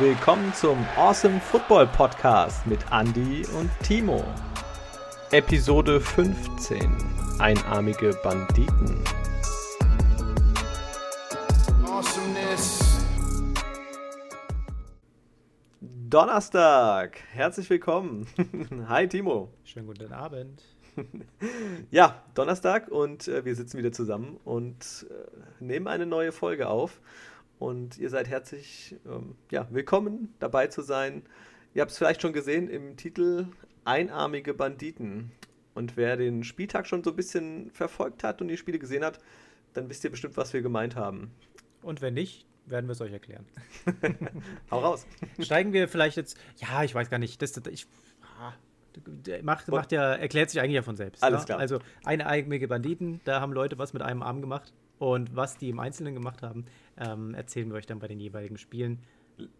willkommen zum Awesome Football Podcast mit Andy und Timo. Episode 15: Einarmige Banditen. Awesomeness. Donnerstag, herzlich willkommen. Hi Timo. Schönen guten Abend. ja, Donnerstag und äh, wir sitzen wieder zusammen und äh, nehmen eine neue Folge auf. Und ihr seid herzlich ähm, ja, willkommen, dabei zu sein. Ihr habt es vielleicht schon gesehen im Titel Einarmige Banditen. Und wer den Spieltag schon so ein bisschen verfolgt hat und die Spiele gesehen hat, dann wisst ihr bestimmt, was wir gemeint haben. Und wenn nicht, werden wir es euch erklären. Hau raus. Steigen wir vielleicht jetzt. Ja, ich weiß gar nicht. Das, ich, ah, macht, macht ja, erklärt sich eigentlich ja von selbst. Alles ne? klar. Also einarmige Banditen, da haben Leute was mit einem Arm gemacht. Und was die im Einzelnen gemacht haben, ähm, erzählen wir euch dann bei den jeweiligen Spielen.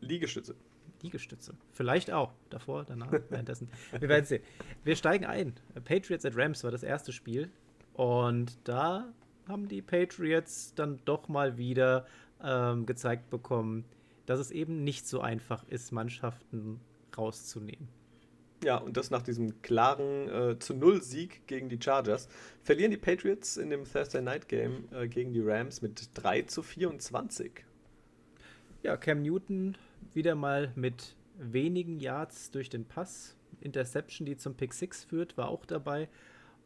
Liegestütze. Liegestütze. Vielleicht auch. Davor, danach, währenddessen. wir werden sehen. Wir steigen ein. Patriots at Rams war das erste Spiel. Und da haben die Patriots dann doch mal wieder ähm, gezeigt bekommen, dass es eben nicht so einfach ist, Mannschaften rauszunehmen. Ja, und das nach diesem klaren äh, zu Null Sieg gegen die Chargers. Verlieren die Patriots in dem Thursday Night Game äh, gegen die Rams mit 3 zu 24. Ja, Cam Newton wieder mal mit wenigen Yards durch den Pass. Interception, die zum Pick 6 führt, war auch dabei.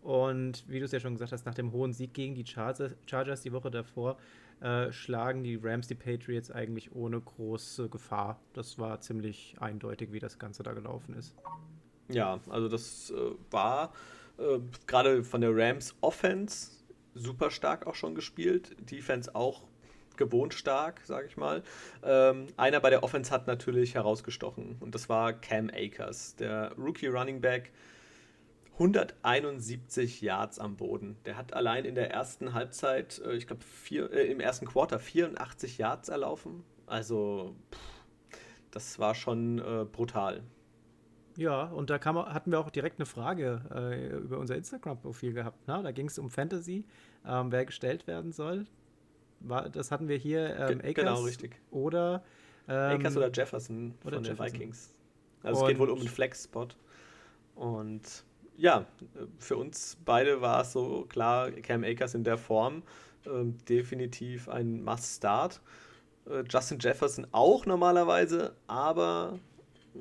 Und wie du es ja schon gesagt hast, nach dem hohen Sieg gegen die Chargers die Woche davor äh, schlagen die Rams die Patriots eigentlich ohne große Gefahr. Das war ziemlich eindeutig, wie das Ganze da gelaufen ist. Ja, also das äh, war äh, gerade von der Rams Offense super stark auch schon gespielt. Defense auch gewohnt stark, sage ich mal. Ähm, einer bei der Offense hat natürlich herausgestochen und das war Cam Akers, der Rookie Running Back. 171 Yards am Boden. Der hat allein in der ersten Halbzeit, äh, ich glaube äh, im ersten Quarter 84 Yards erlaufen. Also pff, das war schon äh, brutal. Ja, und da kam, hatten wir auch direkt eine Frage äh, über unser Instagram-Profil gehabt. Ne? Da ging es um Fantasy, ähm, wer gestellt werden soll. War, das hatten wir hier ähm, Akers genau, richtig. oder ähm, Akers oder Jefferson oder von Jefferson. den Vikings. Also und es geht wohl um einen Flex-Spot. Und ja, für uns beide war es so klar, Cam Akers in der Form äh, definitiv ein Must-Start. Äh, Justin Jefferson auch normalerweise, aber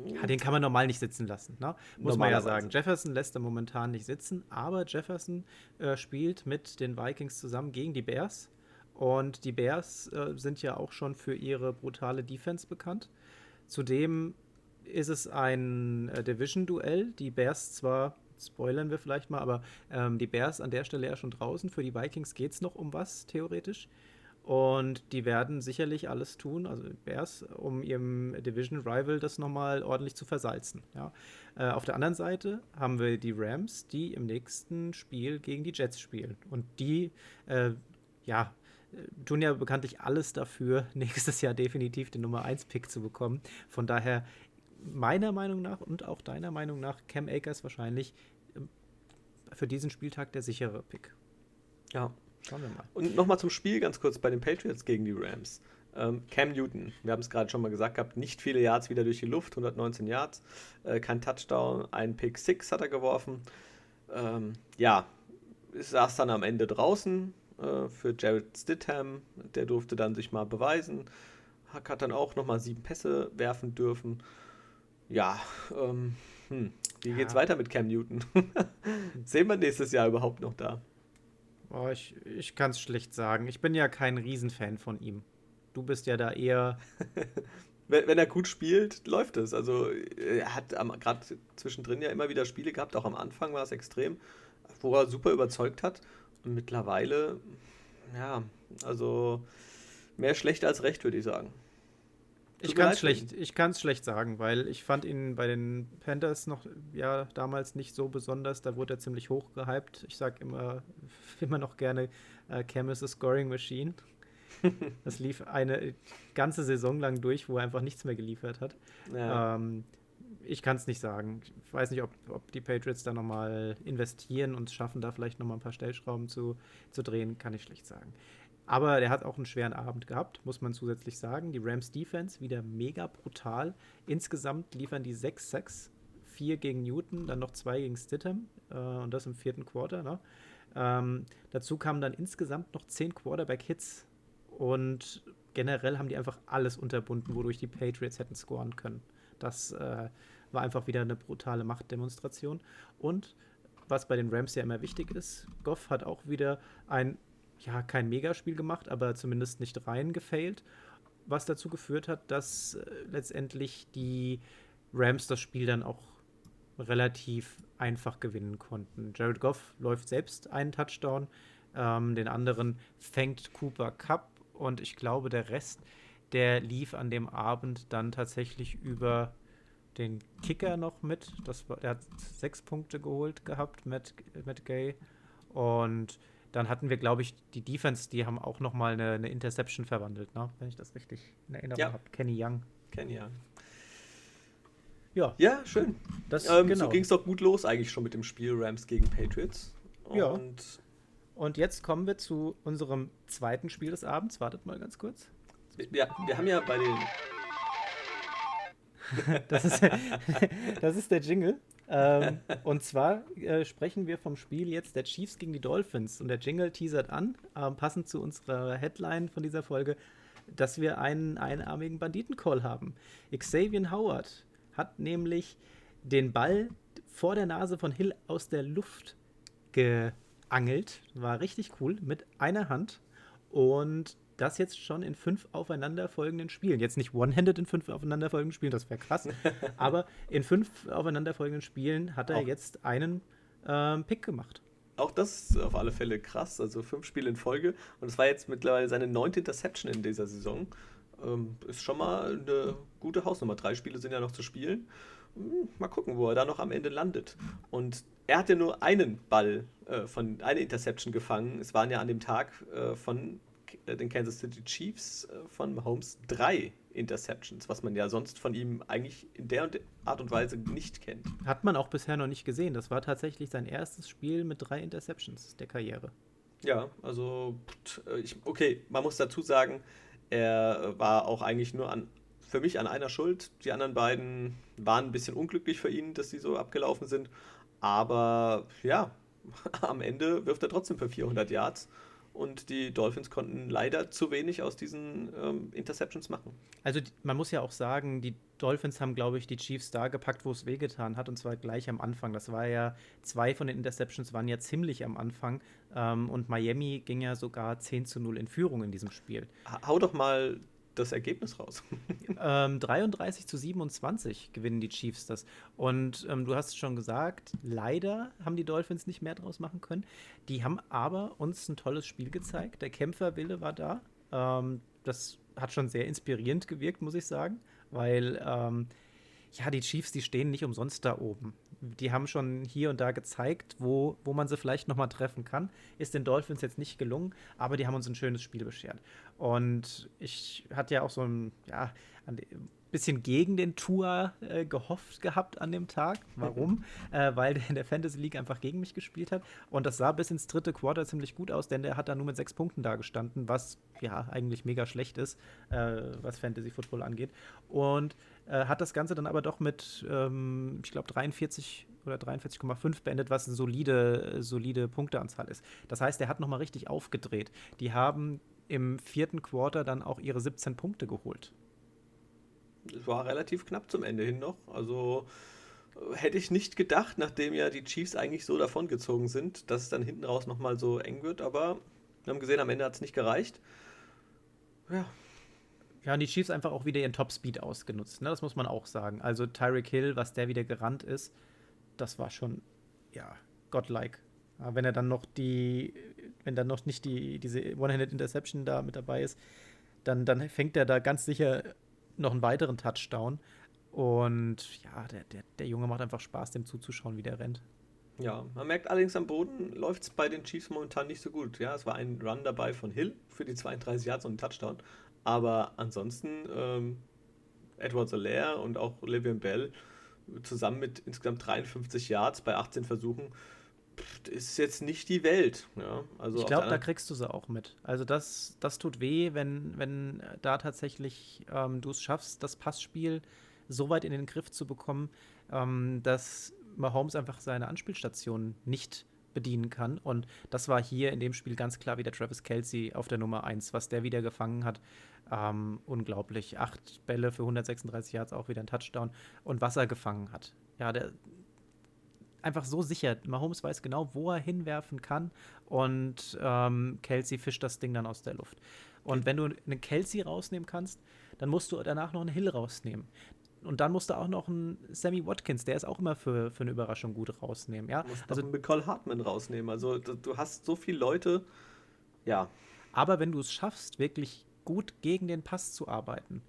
ja, den kann man normal nicht sitzen lassen, ne? muss man ja sagen. Jefferson lässt er momentan nicht sitzen, aber Jefferson äh, spielt mit den Vikings zusammen gegen die Bears. Und die Bears äh, sind ja auch schon für ihre brutale Defense bekannt. Zudem ist es ein äh, Division-Duell. Die Bears zwar, spoilern wir vielleicht mal, aber ähm, die Bears an der Stelle ja schon draußen. Für die Vikings geht es noch um was, theoretisch. Und die werden sicherlich alles tun, also Bears, um ihrem Division Rival das nochmal ordentlich zu versalzen. Ja. Äh, auf der anderen Seite haben wir die Rams, die im nächsten Spiel gegen die Jets spielen. Und die, äh, ja, tun ja bekanntlich alles dafür, nächstes Jahr definitiv den Nummer 1-Pick zu bekommen. Von daher, meiner Meinung nach und auch deiner Meinung nach, Cam Akers wahrscheinlich ähm, für diesen Spieltag der sichere Pick. Ja, Schauen wir mal. Und nochmal zum Spiel ganz kurz bei den Patriots gegen die Rams. Ähm, Cam Newton, wir haben es gerade schon mal gesagt gehabt, nicht viele Yards wieder durch die Luft, 119 Yards, äh, kein Touchdown, ein Pick 6 hat er geworfen. Ähm, ja, saß dann am Ende draußen äh, für Jared Stidham, der durfte dann sich mal beweisen, Hack hat dann auch nochmal sieben Pässe werfen dürfen. Ja, ähm, hm, wie ja. geht's weiter mit Cam Newton? Sehen wir nächstes Jahr überhaupt noch da? Oh, ich ich kann es schlecht sagen. Ich bin ja kein Riesenfan von ihm. Du bist ja da eher. wenn, wenn, er gut spielt, läuft es. Also er hat gerade zwischendrin ja immer wieder Spiele gehabt, auch am Anfang war es extrem, wo er super überzeugt hat. Und mittlerweile, ja, also mehr schlecht als recht, würde ich sagen. Ich kann es schlecht, ich kann's schlecht sagen, weil ich fand ihn bei den Panthers noch ja damals nicht so besonders. Da wurde er ziemlich hoch gehypt. Ich sage immer, immer noch gerne, äh, Cam is a scoring machine. das lief eine ganze Saison lang durch, wo er einfach nichts mehr geliefert hat. Ja. Ähm, ich kann es nicht sagen. Ich weiß nicht, ob, ob die Patriots da nochmal investieren und es schaffen, da vielleicht nochmal ein paar Stellschrauben zu, zu drehen, kann ich schlecht sagen. Aber der hat auch einen schweren Abend gehabt, muss man zusätzlich sagen. Die Rams Defense wieder mega brutal. Insgesamt liefern die 6-6, 4 gegen Newton, dann noch 2 gegen Stidham äh, und das im vierten Quarter. Ne? Ähm, dazu kamen dann insgesamt noch 10 Quarterback-Hits und generell haben die einfach alles unterbunden, wodurch die Patriots hätten scoren können. Das äh, war einfach wieder eine brutale Machtdemonstration. Und was bei den Rams ja immer wichtig ist, Goff hat auch wieder ein ja, kein Megaspiel gemacht, aber zumindest nicht rein gefailt, was dazu geführt hat, dass äh, letztendlich die Rams das Spiel dann auch relativ einfach gewinnen konnten. Jared Goff läuft selbst einen Touchdown, ähm, den anderen fängt Cooper Cup und ich glaube, der Rest, der lief an dem Abend dann tatsächlich über den Kicker noch mit. Das war, der hat sechs Punkte geholt gehabt, Matt, Matt Gay. Und dann hatten wir, glaube ich, die Defense, die haben auch noch mal eine, eine Interception verwandelt, ne? wenn ich das richtig in Erinnerung ja. habe. Kenny Young. Kenny Young. Ja. Ja, schön. Das, ähm, genau. So ging es doch gut los eigentlich schon mit dem Spiel Rams gegen Patriots. Und ja. Und jetzt kommen wir zu unserem zweiten Spiel des Abends. Wartet mal ganz kurz. Ja, wir haben ja bei den. das, ist, das ist der Jingle. ähm, und zwar äh, sprechen wir vom Spiel jetzt der Chiefs gegen die Dolphins. Und der Jingle teasert an, äh, passend zu unserer Headline von dieser Folge, dass wir einen einarmigen Banditencall haben. Xavier Howard hat nämlich den Ball vor der Nase von Hill aus der Luft geangelt. War richtig cool mit einer Hand. Und das jetzt schon in fünf aufeinanderfolgenden Spielen. Jetzt nicht one-handed in fünf aufeinanderfolgenden Spielen, das wäre krass. aber in fünf aufeinanderfolgenden Spielen hat er auch jetzt einen ähm, Pick gemacht. Auch das ist auf alle Fälle krass. Also fünf Spiele in Folge. Und es war jetzt mittlerweile seine neunte Interception in dieser Saison. Ähm, ist schon mal eine gute Hausnummer. Drei Spiele sind ja noch zu spielen. Hm, mal gucken, wo er da noch am Ende landet. Und er hatte nur einen Ball äh, von eine Interception gefangen. Es waren ja an dem Tag äh, von den Kansas City Chiefs äh, von Mahomes drei Interceptions, was man ja sonst von ihm eigentlich in der Art und Weise nicht kennt. Hat man auch bisher noch nicht gesehen. Das war tatsächlich sein erstes Spiel mit drei Interceptions der Karriere. Ja, also äh, ich, okay, man muss dazu sagen, er war auch eigentlich nur an für mich an einer Schuld. Die anderen beiden waren ein bisschen unglücklich für ihn, dass sie so abgelaufen sind. Aber ja, am Ende wirft er trotzdem für 400 Yards und die Dolphins konnten leider zu wenig aus diesen ähm, Interceptions machen. Also man muss ja auch sagen, die Dolphins haben, glaube ich, die Chiefs da gepackt, wo es wehgetan hat, und zwar gleich am Anfang. Das war ja, zwei von den Interceptions waren ja ziemlich am Anfang ähm, und Miami ging ja sogar 10 zu 0 in Führung in diesem Spiel. Hau doch mal das Ergebnis raus? ähm, 33 zu 27 gewinnen die Chiefs das. Und ähm, du hast schon gesagt, leider haben die Dolphins nicht mehr draus machen können. Die haben aber uns ein tolles Spiel gezeigt. Der Kämpferwille war da. Ähm, das hat schon sehr inspirierend gewirkt, muss ich sagen, weil ähm, ja, die Chiefs, die stehen nicht umsonst da oben. Die haben schon hier und da gezeigt, wo, wo man sie vielleicht nochmal treffen kann. Ist den Dolphins jetzt nicht gelungen, aber die haben uns ein schönes Spiel beschert. Und ich hatte ja auch so ein, ja, ein bisschen gegen den Tour äh, gehofft gehabt an dem Tag. Warum? äh, weil der in der Fantasy League einfach gegen mich gespielt hat. Und das sah bis ins dritte Quarter ziemlich gut aus, denn der hat da nur mit sechs Punkten da gestanden, was ja eigentlich mega schlecht ist, äh, was Fantasy Football angeht. Und äh, hat das Ganze dann aber doch mit, ähm, ich glaube, 43 oder 43,5 beendet, was eine solide, solide Punkteanzahl ist. Das heißt, er hat nochmal richtig aufgedreht. Die haben im vierten Quarter dann auch ihre 17 Punkte geholt. Es war relativ knapp zum Ende hin noch. Also äh, hätte ich nicht gedacht, nachdem ja die Chiefs eigentlich so davongezogen sind, dass es dann hinten raus nochmal so eng wird. Aber wir haben gesehen, am Ende hat es nicht gereicht. Ja. Ja, die Chiefs einfach auch wieder ihren Top-Speed ausgenutzt. Ne? Das muss man auch sagen. Also Tyreek Hill, was der wieder gerannt ist, das war schon, ja, godlike. Aber wenn er dann noch die, wenn dann noch nicht die, diese One-Handed Interception da mit dabei ist, dann, dann fängt er da ganz sicher noch einen weiteren Touchdown. Und ja, der, der, der Junge macht einfach Spaß, dem zuzuschauen, wie der rennt. Ja, man merkt allerdings am Boden läuft es bei den Chiefs momentan nicht so gut. Ja, es war ein Run dabei von Hill für die 32 Yards und einen Touchdown. Aber ansonsten ähm, Edward Solaire und auch Le'Veon Bell zusammen mit insgesamt 53 Yards bei 18 Versuchen ist jetzt nicht die Welt. Ja, also ich glaube, da kriegst du sie auch mit. Also das, das tut weh, wenn, wenn da tatsächlich ähm, du es schaffst, das Passspiel so weit in den Griff zu bekommen, ähm, dass Mahomes einfach seine Anspielstation nicht bedienen kann. Und das war hier in dem Spiel ganz klar wieder Travis Kelsey auf der Nummer 1, was der wieder gefangen hat. Ähm, unglaublich. Acht Bälle für 136 Yards, auch wieder ein Touchdown. Und was er gefangen hat. Ja, der einfach so sicher. Mahomes weiß genau, wo er hinwerfen kann. Und ähm, Kelsey fischt das Ding dann aus der Luft. Und okay. wenn du einen Kelsey rausnehmen kannst, dann musst du danach noch einen Hill rausnehmen. Und dann musst du auch noch einen Sammy Watkins, der ist auch immer für, für eine Überraschung gut rausnehmen. Ja? Du musst also Nicole Hartman rausnehmen. Also du hast so viele Leute, ja. Aber wenn du es schaffst, wirklich gut gegen den Pass zu arbeiten,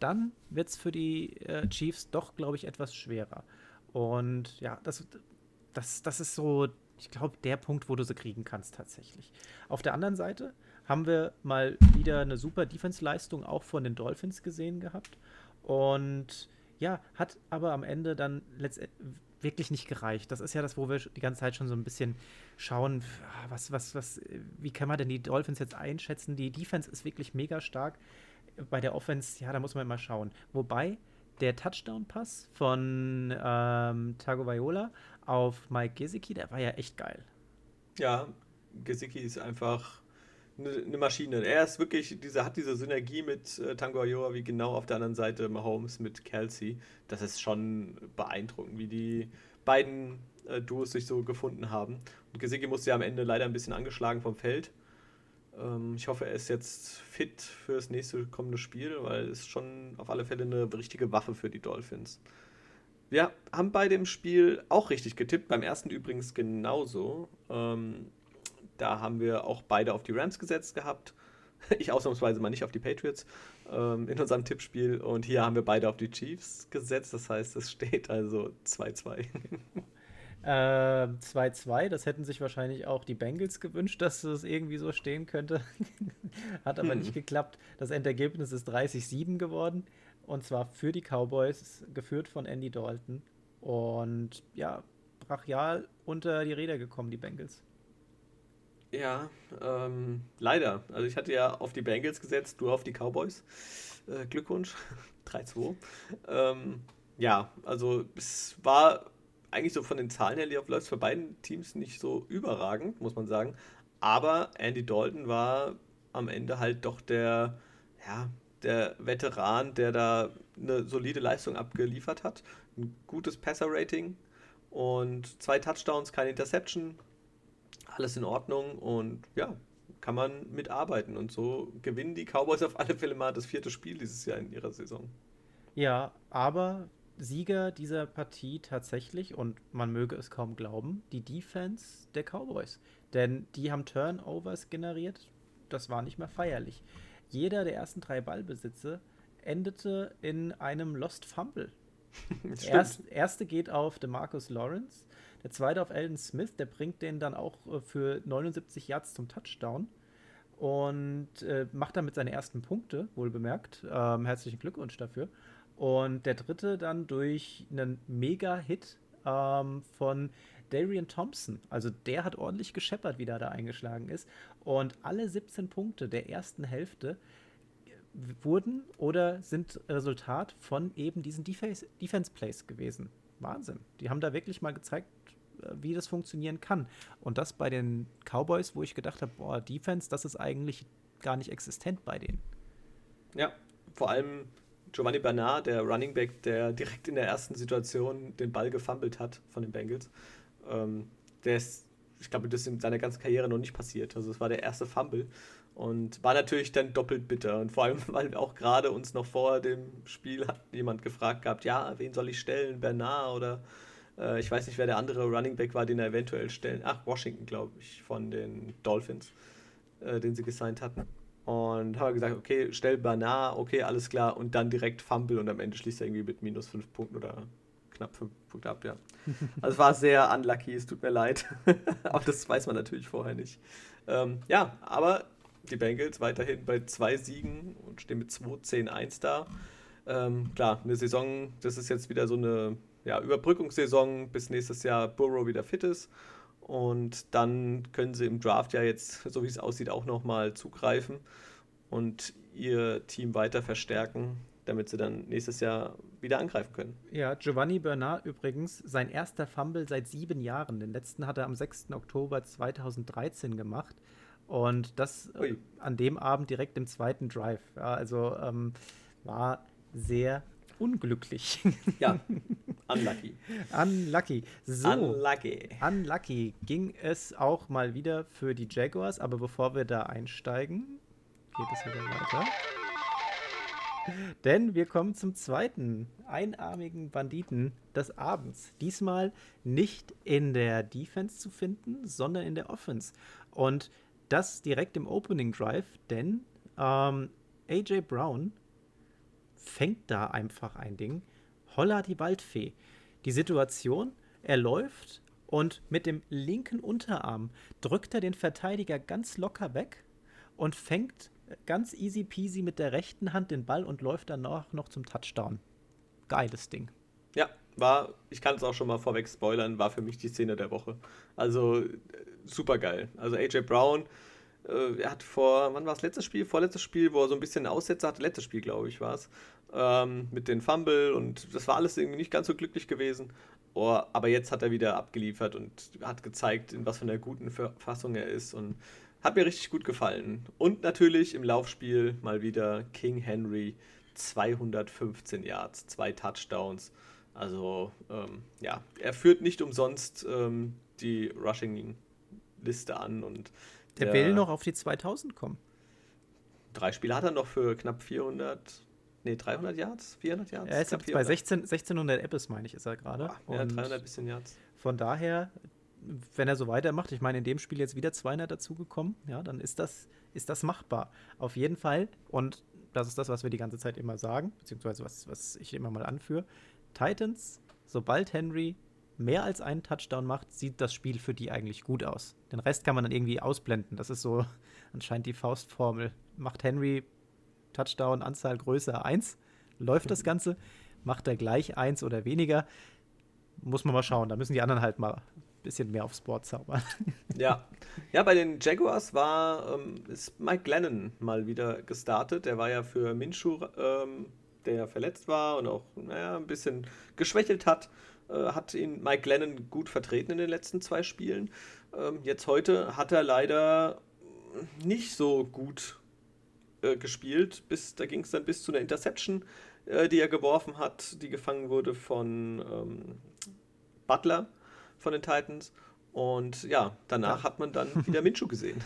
dann wird es für die äh, Chiefs doch, glaube ich, etwas schwerer. Und ja, das, das, das ist so, ich glaube, der Punkt, wo du sie kriegen kannst tatsächlich. Auf der anderen Seite haben wir mal wieder eine super Defense-Leistung auch von den Dolphins gesehen gehabt. Und ja, hat aber am Ende dann wirklich nicht gereicht. Das ist ja das, wo wir die ganze Zeit schon so ein bisschen schauen, ah, was, was, was, wie kann man denn die Dolphins jetzt einschätzen? Die Defense ist wirklich mega stark. Bei der Offense, ja, da muss man immer schauen. Wobei der Touchdown-Pass von ähm, Tagovailoa auf Mike Gesicki, der war ja echt geil. Ja, Gesicki ist einfach eine Maschine. Er ist wirklich, diese, hat diese Synergie mit äh, Tango Ayoa wie genau auf der anderen Seite Mahomes mit Kelsey. Das ist schon beeindruckend, wie die beiden äh, Duos sich so gefunden haben. Und Gesicki musste ja am Ende leider ein bisschen angeschlagen vom Feld. Ähm, ich hoffe, er ist jetzt fit für das nächste kommende Spiel, weil es schon auf alle Fälle eine richtige Waffe für die Dolphins. Wir haben bei dem Spiel auch richtig getippt, beim ersten übrigens genauso. Ähm, da haben wir auch beide auf die Rams gesetzt gehabt. Ich ausnahmsweise mal nicht auf die Patriots ähm, in unserem Tippspiel. Und hier haben wir beide auf die Chiefs gesetzt. Das heißt, es steht also 2-2. 2-2, äh, das hätten sich wahrscheinlich auch die Bengals gewünscht, dass es irgendwie so stehen könnte. Hat aber hm. nicht geklappt. Das Endergebnis ist 30-7 geworden. Und zwar für die Cowboys, geführt von Andy Dalton. Und ja, brachial unter die Räder gekommen, die Bengals. Ja, ähm, leider. Also ich hatte ja auf die Bengals gesetzt, du auf die Cowboys. Äh, Glückwunsch. 3-2. Ähm, ja, also es war eigentlich so von den Zahlen her, läuft, für beiden Teams nicht so überragend, muss man sagen. Aber Andy Dalton war am Ende halt doch der, ja, der Veteran, der da eine solide Leistung abgeliefert hat. Ein gutes Passer-Rating und zwei Touchdowns, keine Interception, alles in Ordnung und ja, kann man mitarbeiten. Und so gewinnen die Cowboys auf alle Fälle mal das vierte Spiel dieses Jahr in ihrer Saison. Ja, aber Sieger dieser Partie tatsächlich, und man möge es kaum glauben, die Defense der Cowboys. Denn die haben Turnovers generiert, das war nicht mehr feierlich. Jeder der ersten drei Ballbesitze endete in einem Lost Fumble. Der erste, erste geht auf DeMarcus Lawrence, der zweite auf Alden Smith, der bringt den dann auch äh, für 79 Yards zum Touchdown und äh, macht damit seine ersten Punkte, wohl bemerkt. Ähm, herzlichen Glückwunsch dafür. Und der dritte dann durch einen Mega-Hit ähm, von Darian Thompson. Also der hat ordentlich gescheppert, wie der da eingeschlagen ist. Und alle 17 Punkte der ersten Hälfte wurden oder sind Resultat von eben diesen Defense Plays gewesen. Wahnsinn. Die haben da wirklich mal gezeigt, äh, wie das funktionieren kann. Und das bei den Cowboys, wo ich gedacht habe, boah, Defense, das ist eigentlich gar nicht existent bei denen. Ja, vor allem Giovanni Bernard, der Running Back, der direkt in der ersten Situation den Ball gefummelt hat von den Bengals. Ähm, der ist, ich glaube, das ist in seiner ganzen Karriere noch nicht passiert. Also es war der erste Fumble und war natürlich dann doppelt bitter. Und vor allem, weil auch gerade uns noch vor dem Spiel hat jemand gefragt gehabt, ja, wen soll ich stellen, Bernard oder äh, ich weiß nicht, wer der andere Running Back war, den er eventuell stellen. Ach, Washington, glaube ich, von den Dolphins, äh, den sie gesigned hatten. Und haben gesagt, okay, stell Bernard, okay, alles klar. Und dann direkt Fumble und am Ende schließt er irgendwie mit minus 5 Punkten oder knapp 5 Punkte ab, ja. Also war sehr unlucky, es tut mir leid. aber das weiß man natürlich vorher nicht. Ähm, ja, aber die Bengals weiterhin bei zwei Siegen und stehen mit 2-10-1 da. Ähm, klar, eine Saison, das ist jetzt wieder so eine ja, Überbrückungssaison, bis nächstes Jahr Burrow wieder fit ist. Und dann können sie im Draft ja jetzt, so wie es aussieht, auch nochmal zugreifen und ihr Team weiter verstärken, damit sie dann nächstes Jahr wieder angreifen können. Ja, Giovanni Bernard übrigens, sein erster Fumble seit sieben Jahren. Den letzten hat er am 6. Oktober 2013 gemacht. Und das äh, an dem Abend direkt im zweiten Drive. Ja, also ähm, war sehr unglücklich. Ja, unlucky. unlucky. So, unlucky. Unlucky ging es auch mal wieder für die Jaguars, aber bevor wir da einsteigen, geht es wieder weiter. Denn wir kommen zum zweiten einarmigen Banditen des Abends. Diesmal nicht in der Defense zu finden, sondern in der Offense. Und das direkt im Opening Drive, denn ähm, AJ Brown fängt da einfach ein Ding. Holla die Waldfee. Die Situation, er läuft und mit dem linken Unterarm drückt er den Verteidiger ganz locker weg und fängt ganz easy peasy mit der rechten Hand den Ball und läuft dann noch, zum Touchdown. Geiles Ding. Ja, war, ich kann es auch schon mal vorweg spoilern, war für mich die Szene der Woche. Also super geil. Also AJ Brown, äh, er hat vor, wann war es, letztes Spiel? Vorletztes Spiel, wo er so ein bisschen Aussetzer hatte, letztes Spiel, glaube ich, war es, ähm, mit den Fumble und das war alles irgendwie nicht ganz so glücklich gewesen. Oh, aber jetzt hat er wieder abgeliefert und hat gezeigt, in was für einer guten Verfassung er ist und hat mir richtig gut gefallen. Und natürlich im Laufspiel mal wieder King Henry, 215 Yards, zwei Touchdowns. Also ähm, ja, er führt nicht umsonst ähm, die Rushing-Liste an und der, der, will noch auf die 2000 kommen. Drei Spiele hat er noch für knapp 400, nee 300 Yards, 400 Yards. Er ist jetzt bei 16, 1600 Apps, meine ich, ist er gerade. Ja, 300 bisschen Yards. Von daher, wenn er so weitermacht, ich meine, in dem Spiel jetzt wieder 200 dazugekommen, ja, dann ist das, ist das machbar. Auf jeden Fall. Und das ist das, was wir die ganze Zeit immer sagen, beziehungsweise was, was ich immer mal anführe. Titans, sobald Henry mehr als einen Touchdown macht, sieht das Spiel für die eigentlich gut aus. Den Rest kann man dann irgendwie ausblenden. Das ist so anscheinend die Faustformel. Macht Henry Touchdown Anzahl größer 1, läuft das Ganze. Macht er gleich 1 oder weniger, muss man mal schauen. Da müssen die anderen halt mal ein bisschen mehr aufs Board zaubern. Ja, ja bei den Jaguars war ähm, ist Mike Glennon mal wieder gestartet. Der war ja für Minshew ähm, der verletzt war und auch naja, ein bisschen geschwächelt hat, äh, hat ihn Mike Lennon gut vertreten in den letzten zwei Spielen. Ähm, jetzt heute hat er leider nicht so gut äh, gespielt. Bis, da ging es dann bis zu einer Interception, äh, die er geworfen hat, die gefangen wurde von ähm, Butler von den Titans. Und ja, danach ja. hat man dann wieder Minshu gesehen.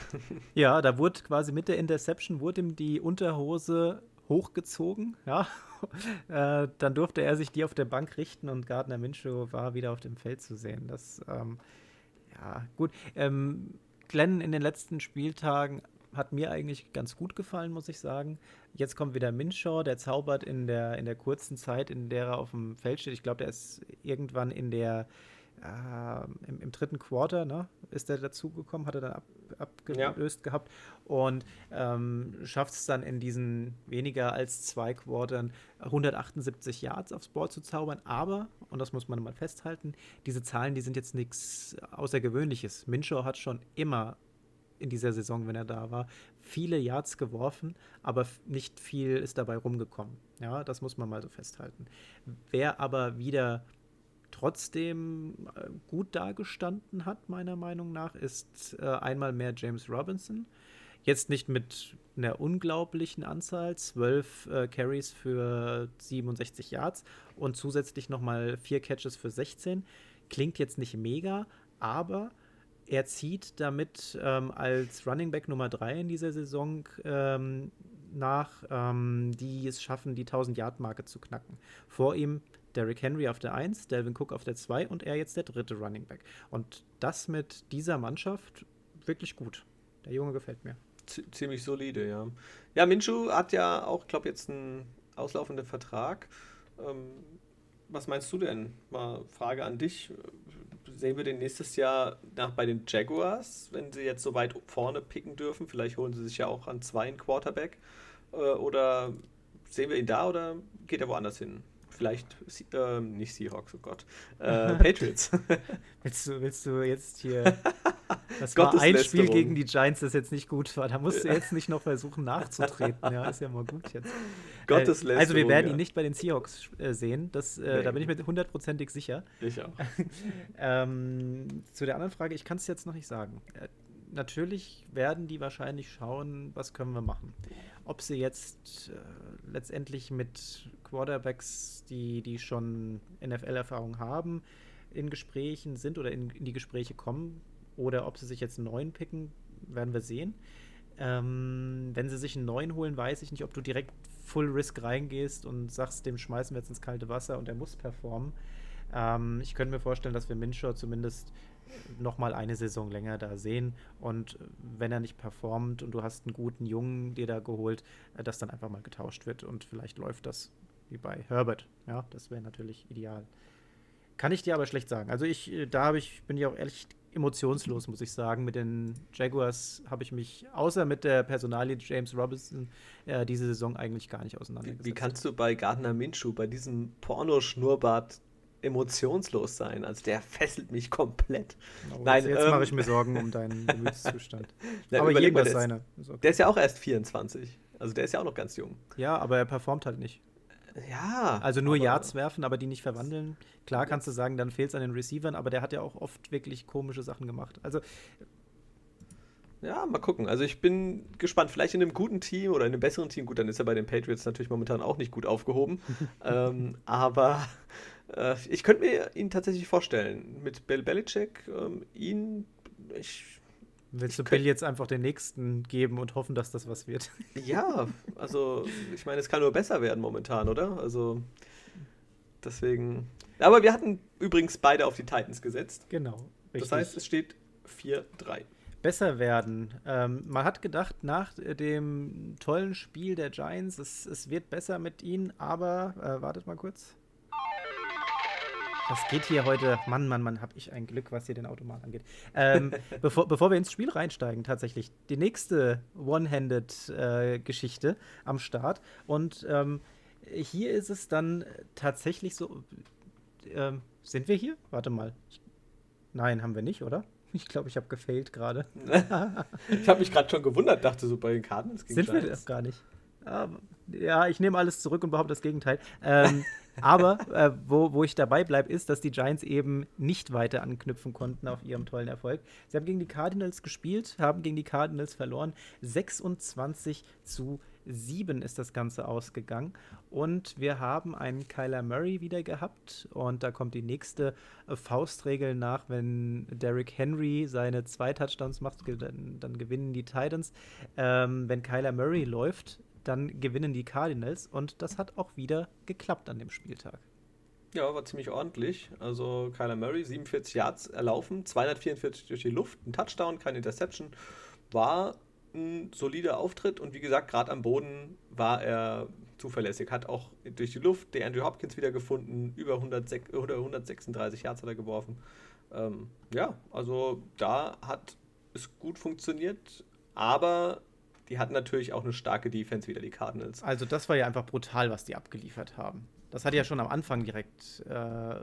Ja, da wurde quasi mit der Interception wurde ihm die Unterhose hochgezogen, ja. äh, dann durfte er sich die auf der Bank richten und Gardner Minshew war wieder auf dem Feld zu sehen. Das, ähm, ja, gut. Ähm, Glenn in den letzten Spieltagen hat mir eigentlich ganz gut gefallen, muss ich sagen. Jetzt kommt wieder Minshaw, der zaubert in der, in der kurzen Zeit, in der er auf dem Feld steht. Ich glaube, der ist irgendwann in der äh, im, im, dritten Quarter, ne, ist er dazugekommen, hat er dann ab, abgelöst ja. gehabt und ähm, schafft es dann in diesen weniger als zwei Quartern 178 Yards aufs Board zu zaubern. Aber, und das muss man mal festhalten, diese Zahlen, die sind jetzt nichts Außergewöhnliches. Minshaw hat schon immer in dieser Saison, wenn er da war, viele Yards geworfen, aber nicht viel ist dabei rumgekommen. Ja, das muss man mal so festhalten. Wer aber wieder trotzdem äh, gut dagestanden hat, meiner Meinung nach, ist äh, einmal mehr James Robinson. Jetzt nicht mit einer unglaublichen Anzahl, 12 äh, Carries für 67 Yards und zusätzlich nochmal vier Catches für 16. Klingt jetzt nicht mega, aber er zieht damit ähm, als Running Back Nummer 3 in dieser Saison ähm, nach, ähm, die es schaffen, die 1000-Yard-Marke zu knacken. Vor ihm Derrick Henry auf der 1, Delvin Cook auf der 2 und er jetzt der dritte Running Back. Und das mit dieser Mannschaft wirklich gut. Der Junge gefällt mir. Z ziemlich solide, ja. Ja, Minshu hat ja auch, glaube jetzt einen auslaufenden Vertrag. Ähm, was meinst du denn? Mal Frage an dich. Sehen wir den nächstes Jahr nach bei den Jaguars, wenn sie jetzt so weit vorne picken dürfen? Vielleicht holen sie sich ja auch an zwei einen Quarterback. Äh, oder sehen wir ihn da oder geht er woanders hin? vielleicht äh, nicht Seahawks, oh Gott. Äh, Patriots. willst, du, willst du jetzt hier. Das war ein Spiel gegen die Giants, das jetzt nicht gut war. Da musst du jetzt nicht noch versuchen nachzutreten. Ja, ist ja mal gut jetzt. Gottes äh, Also, wir werden ja. ihn nicht bei den Seahawks äh, sehen. Das, äh, nee. Da bin ich mir hundertprozentig sicher. Ich auch. ähm, zu der anderen Frage, ich kann es jetzt noch nicht sagen. Äh, natürlich werden die wahrscheinlich schauen, was können wir machen. Ob sie jetzt äh, letztendlich mit Quarterbacks, die, die schon NFL-Erfahrung haben, in Gesprächen sind oder in, in, die Gespräche kommen, oder ob sie sich jetzt einen neuen picken, werden wir sehen. Ähm, wenn sie sich einen neuen holen, weiß ich nicht, ob du direkt Full Risk reingehst und sagst, dem schmeißen wir jetzt ins kalte Wasser und er muss performen. Ähm, ich könnte mir vorstellen, dass wir Minshaw zumindest noch mal eine Saison länger da sehen und wenn er nicht performt und du hast einen guten Jungen dir da geholt, äh, dass dann einfach mal getauscht wird und vielleicht läuft das wie bei Herbert. Ja, das wäre natürlich ideal. Kann ich dir aber schlecht sagen. Also ich, äh, da ich, bin ich auch ehrlich emotionslos, muss ich sagen. Mit den Jaguars habe ich mich, außer mit der Personalie James Robinson, äh, diese Saison eigentlich gar nicht auseinandergesetzt. Wie, wie kannst du bei Gardner Minshew, bei diesem Pornoschnurrbart emotionslos sein. Also der fesselt mich komplett. Oh, Nein, jetzt ähm, mache ich mir Sorgen um deinen Gemütszustand. Na, aber jedem das seine. Okay. Der ist ja auch erst 24. Also der ist ja auch noch ganz jung. Ja, aber er performt halt nicht. Ja. Also nur Yards werfen, aber die nicht verwandeln. Klar kannst du sagen, dann fehlt es an den Receivern, aber der hat ja auch oft wirklich komische Sachen gemacht. Also ja, mal gucken. Also ich bin gespannt. Vielleicht in einem guten Team oder in einem besseren Team. Gut, dann ist er bei den Patriots natürlich momentan auch nicht gut aufgehoben. ähm, aber äh, ich könnte mir ihn tatsächlich vorstellen. Mit Bill Belichick, ähm, ihn, ich. Willst du Bill jetzt einfach den nächsten geben und hoffen, dass das was wird? Ja, also ich meine, es kann nur besser werden momentan, oder? Also deswegen. Aber wir hatten übrigens beide auf die Titans gesetzt. Genau. Richtig. Das heißt, es steht 4-3 besser werden. Ähm, man hat gedacht, nach dem tollen Spiel der Giants, es, es wird besser mit ihnen, aber äh, wartet mal kurz. Das geht hier heute, Mann, Mann, Mann, habe ich ein Glück, was hier den Automat angeht. Ähm, bevor, bevor wir ins Spiel reinsteigen, tatsächlich, die nächste One-Handed-Geschichte äh, am Start. Und ähm, hier ist es dann tatsächlich so. Ähm, sind wir hier? Warte mal. Nein, haben wir nicht, oder? Ich glaube, ich habe gefailt gerade. ich habe mich gerade schon gewundert, dachte so bei den Karten. Sind wir das gar nicht? Aber, ja, ich nehme alles zurück und behaupte das Gegenteil. Ähm, aber äh, wo, wo ich dabei bleibe, ist, dass die Giants eben nicht weiter anknüpfen konnten auf ihrem tollen Erfolg. Sie haben gegen die Cardinals gespielt, haben gegen die Cardinals verloren. 26 zu 7 ist das Ganze ausgegangen. Und wir haben einen Kyler Murray wieder gehabt. Und da kommt die nächste äh, Faustregel nach, wenn Derrick Henry seine zwei Touchdowns macht, dann, dann gewinnen die Titans. Ähm, wenn Kyler Murray läuft, dann gewinnen die Cardinals und das hat auch wieder geklappt an dem Spieltag. Ja, war ziemlich ordentlich. Also Kyler Murray, 47 Yards erlaufen, 244 durch die Luft, ein Touchdown, keine Interception. War ein solider Auftritt und wie gesagt, gerade am Boden war er zuverlässig. Hat auch durch die Luft der Andrew Hopkins wieder gefunden, über 106, oder 136 Yards hat er geworfen. Ähm, ja, also da hat es gut funktioniert, aber die hatten natürlich auch eine starke Defense wieder, die Cardinals. Also das war ja einfach brutal, was die abgeliefert haben. Das hat ja schon am Anfang direkt äh,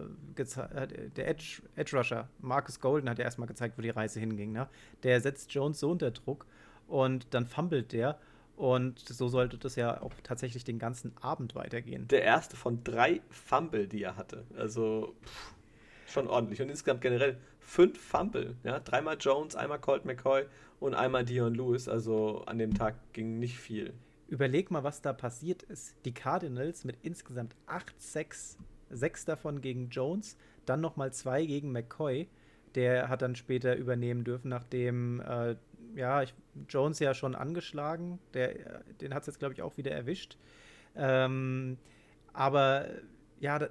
der Edge, Edge Rusher, Marcus Golden, hat ja erstmal gezeigt, wo die Reise hinging. Ne? Der setzt Jones so unter Druck und dann fummelt der. Und so sollte das ja auch tatsächlich den ganzen Abend weitergehen. Der erste von drei Fumble, die er hatte. Also pff, schon ordentlich. Und insgesamt generell fünf Fumble. Ja? Dreimal Jones, einmal Colt McCoy und einmal Dion Lewis. Also an dem Tag ging nicht viel. Überleg mal, was da passiert ist. Die Cardinals mit insgesamt 8-6, sechs davon gegen Jones, dann nochmal zwei gegen McCoy. Der hat dann später übernehmen dürfen, nachdem äh, ja, ich, Jones ja schon angeschlagen. Der, den hat es jetzt, glaube ich, auch wieder erwischt. Ähm, aber ja, da,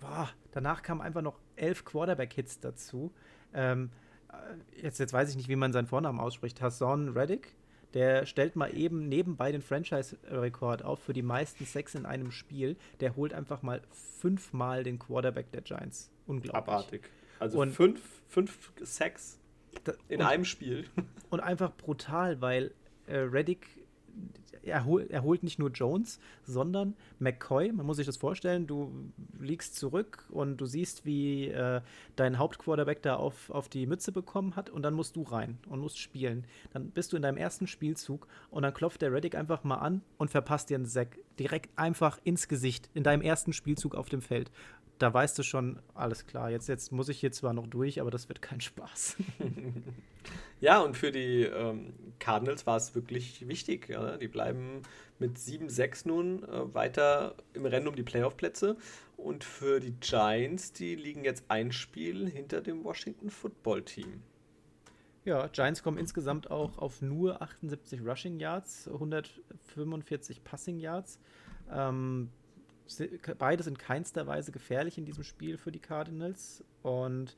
boah, danach kamen einfach noch elf Quarterback-Hits dazu. Ähm, äh, jetzt, jetzt weiß ich nicht, wie man seinen Vornamen ausspricht. Hassan Reddick, der stellt mal eben nebenbei den Franchise-Rekord auf für die meisten Sex in einem Spiel. Der holt einfach mal fünfmal den Quarterback der Giants. Unglaublich. Abartig. Also und fünf, fünf Sacks in und, einem Spiel. Und einfach brutal, weil äh, Reddick, er, hol, er holt nicht nur Jones, sondern McCoy. Man muss sich das vorstellen, du liegst zurück und du siehst, wie äh, dein Hauptquarterback da auf, auf die Mütze bekommen hat und dann musst du rein und musst spielen. Dann bist du in deinem ersten Spielzug und dann klopft der Reddick einfach mal an und verpasst dir einen Sack direkt einfach ins Gesicht in deinem ersten Spielzug auf dem Feld da weißt du schon, alles klar, jetzt, jetzt muss ich hier zwar noch durch, aber das wird kein Spaß. ja, und für die ähm, Cardinals war es wirklich wichtig. Ja? Die bleiben mit 7-6 nun äh, weiter im Rennen um die Playoff-Plätze. Und für die Giants, die liegen jetzt ein Spiel hinter dem Washington Football Team. Ja, Giants kommen insgesamt auch auf nur 78 Rushing Yards, 145 Passing Yards. Ähm, beide sind keinster Weise gefährlich in diesem Spiel für die Cardinals. Und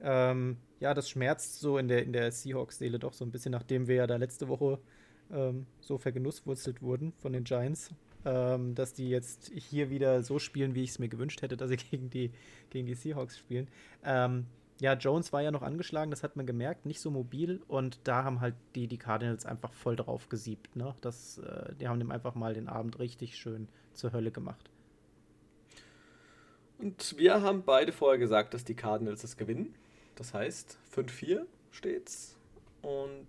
ähm, ja, das schmerzt so in der, in der Seahawks-Seele doch so ein bisschen, nachdem wir ja da letzte Woche ähm, so vergenusswurzelt wurden von den Giants, ähm, dass die jetzt hier wieder so spielen, wie ich es mir gewünscht hätte, dass sie gegen die, gegen die Seahawks spielen. Ähm, ja, Jones war ja noch angeschlagen, das hat man gemerkt, nicht so mobil und da haben halt die, die Cardinals einfach voll drauf gesiebt. Ne? Das, äh, die haben ihm einfach mal den Abend richtig schön zur Hölle gemacht. Und wir haben beide vorher gesagt, dass die Cardinals es gewinnen. Das heißt, 5-4 steht's. Und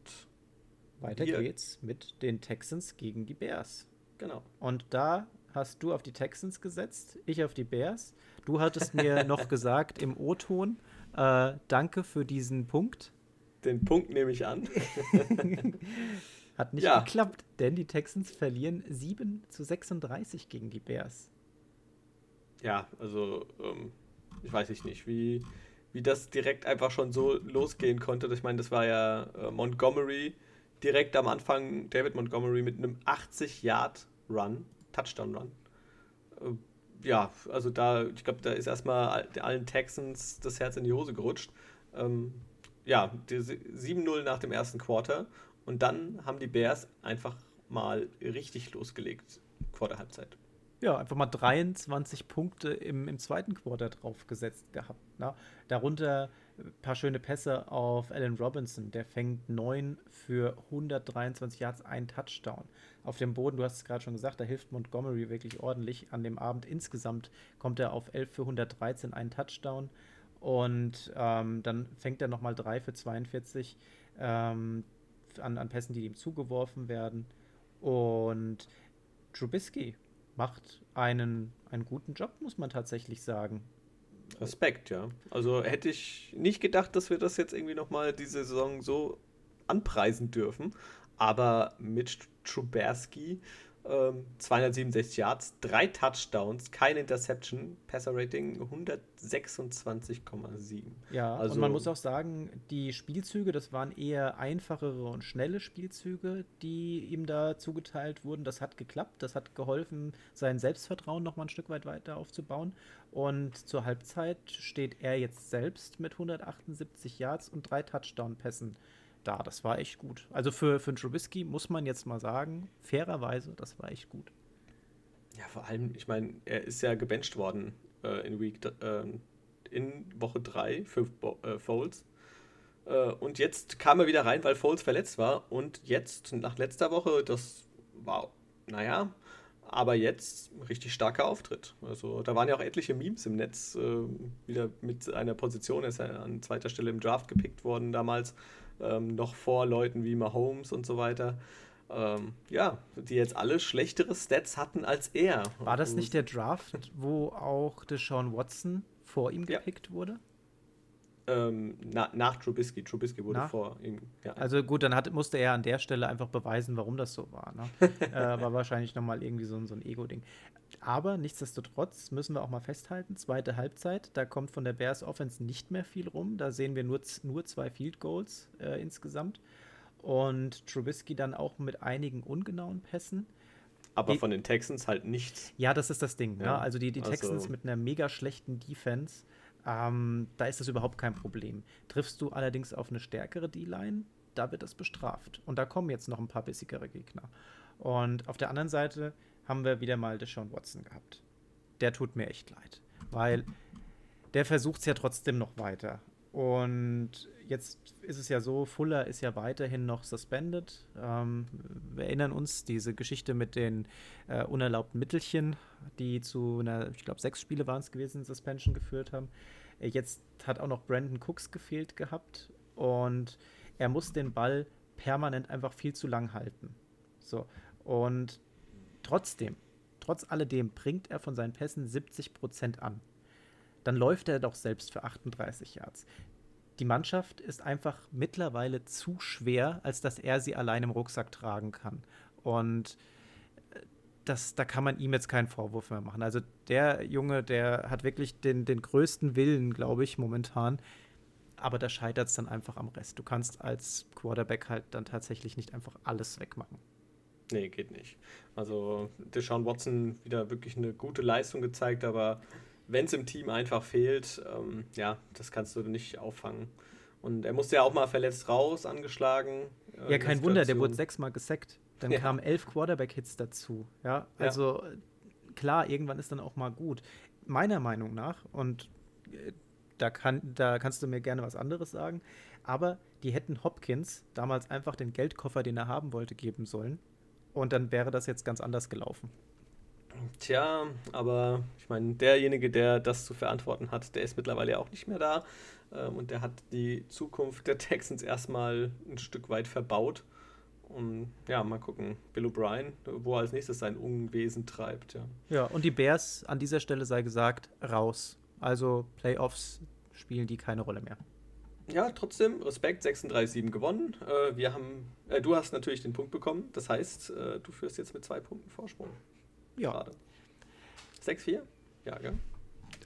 weiter wir. geht's mit den Texans gegen die Bears. Genau. Und da hast du auf die Texans gesetzt, ich auf die Bears. Du hattest mir noch gesagt im O-Ton, äh, danke für diesen Punkt. Den Punkt nehme ich an. Hat nicht ja. geklappt, denn die Texans verlieren 7 zu 36 gegen die Bears ja, also ähm, ich weiß nicht, wie, wie das direkt einfach schon so losgehen konnte. Ich meine, das war ja äh, Montgomery direkt am Anfang, David Montgomery mit einem 80-Yard-Run, Touchdown-Run. Äh, ja, also da, ich glaube, da ist erstmal allen Texans das Herz in die Hose gerutscht. Ähm, ja, 7-0 nach dem ersten Quarter und dann haben die Bears einfach mal richtig losgelegt vor der Halbzeit ja, einfach mal 23 Punkte im, im zweiten Quarter draufgesetzt gehabt. Ne? Darunter ein paar schöne Pässe auf Allen Robinson. Der fängt 9 für 123 Yards, ein Touchdown. Auf dem Boden, du hast es gerade schon gesagt, da hilft Montgomery wirklich ordentlich an dem Abend. Insgesamt kommt er auf 11 für 113, ein Touchdown. Und ähm, dann fängt er nochmal 3 für 42 ähm, an, an Pässen, die ihm zugeworfen werden. Und Trubisky macht einen, einen guten Job, muss man tatsächlich sagen. Respekt, ja. Also hätte ich nicht gedacht, dass wir das jetzt irgendwie nochmal diese Saison so anpreisen dürfen. Aber mit Truberski ähm, 267 Yards, drei Touchdowns, keine Interception, Passer-Rating 126,7. Ja, also, und man muss auch sagen, die Spielzüge, das waren eher einfachere und schnelle Spielzüge, die ihm da zugeteilt wurden. Das hat geklappt, das hat geholfen, sein Selbstvertrauen nochmal ein Stück weit weiter aufzubauen. Und zur Halbzeit steht er jetzt selbst mit 178 Yards und drei Touchdown-Pässen da. Das war echt gut. Also für, für Trubisky muss man jetzt mal sagen, fairerweise, das war echt gut. Ja, vor allem, ich meine, er ist ja gebencht worden äh, in Week äh, in Woche 3 für äh, Foles. Äh, und jetzt kam er wieder rein, weil Foles verletzt war. Und jetzt, nach letzter Woche, das war, naja, aber jetzt richtig starker Auftritt. Also da waren ja auch etliche Memes im Netz, äh, wieder mit einer Position, er ist ja an zweiter Stelle im Draft gepickt worden damals ähm, noch vor Leuten wie Mahomes und so weiter. Ähm, ja, die jetzt alle schlechtere Stats hatten als er. War das nicht der Draft, wo auch Deshaun Watson vor ihm gepickt ja. wurde? Ähm, na, nach Trubisky. Trubisky wurde nach? vor ihm. Ja. Also gut, dann hat, musste er an der Stelle einfach beweisen, warum das so war. Ne? äh, war wahrscheinlich nochmal irgendwie so, so ein Ego-Ding. Aber nichtsdestotrotz müssen wir auch mal festhalten, zweite Halbzeit, da kommt von der Bears Offense nicht mehr viel rum. Da sehen wir nur, nur zwei Field Goals äh, insgesamt. Und Trubisky dann auch mit einigen ungenauen Pässen. Aber die, von den Texans halt nichts. Ja, das ist das Ding. Ne? Ja, ne? Also die, die Texans also. mit einer mega schlechten Defense, ähm, da ist das überhaupt kein Problem. Triffst du allerdings auf eine stärkere D-Line, da wird das bestraft. Und da kommen jetzt noch ein paar bissigere Gegner. Und auf der anderen Seite haben wir wieder mal Deshaun Watson gehabt. Der tut mir echt leid, weil der versucht es ja trotzdem noch weiter. Und jetzt ist es ja so, Fuller ist ja weiterhin noch suspended. Ähm, wir erinnern uns, diese Geschichte mit den äh, unerlaubten Mittelchen, die zu einer, ich glaube, sechs Spiele waren es gewesen, Suspension geführt haben. Äh, jetzt hat auch noch Brandon Cooks gefehlt gehabt und er muss den Ball permanent einfach viel zu lang halten. So. Und trotzdem, trotz alledem bringt er von seinen Pässen 70 Prozent an. Dann läuft er doch selbst für 38 Yards. Die Mannschaft ist einfach mittlerweile zu schwer, als dass er sie allein im Rucksack tragen kann. Und äh, das, da kann man ihm jetzt keinen Vorwurf mehr machen. Also der Junge, der hat wirklich den, den größten Willen, glaube ich, momentan. Aber da scheitert es dann einfach am Rest. Du kannst als Quarterback halt dann tatsächlich nicht einfach alles wegmachen. Nee, geht nicht. Also Deshaun Watson wieder wirklich eine gute Leistung gezeigt, aber wenn es im Team einfach fehlt, ähm, ja, das kannst du nicht auffangen. Und er musste ja auch mal verletzt raus, angeschlagen. Äh, ja, kein Wunder, der wurde sechsmal gesackt. Dann ja. kamen elf Quarterback-Hits dazu. Ja, also ja. klar, irgendwann ist dann auch mal gut. Meiner Meinung nach, und äh, da, kann, da kannst du mir gerne was anderes sagen, aber die hätten Hopkins damals einfach den Geldkoffer, den er haben wollte, geben sollen. Und dann wäre das jetzt ganz anders gelaufen. Tja, aber ich meine, derjenige, der das zu verantworten hat, der ist mittlerweile auch nicht mehr da. Ähm, und der hat die Zukunft der Texans erstmal ein Stück weit verbaut. Und ja, mal gucken, Bill O'Brien, wo er als nächstes sein Unwesen treibt. Ja. ja, und die Bears, an dieser Stelle sei gesagt, raus. Also Playoffs spielen die keine Rolle mehr. Ja, trotzdem, Respekt, 36-7 gewonnen. Äh, wir haben, äh, du hast natürlich den Punkt bekommen. Das heißt, äh, du führst jetzt mit zwei Punkten Vorsprung. Ja. Gerade. 6-4? Ja, gell?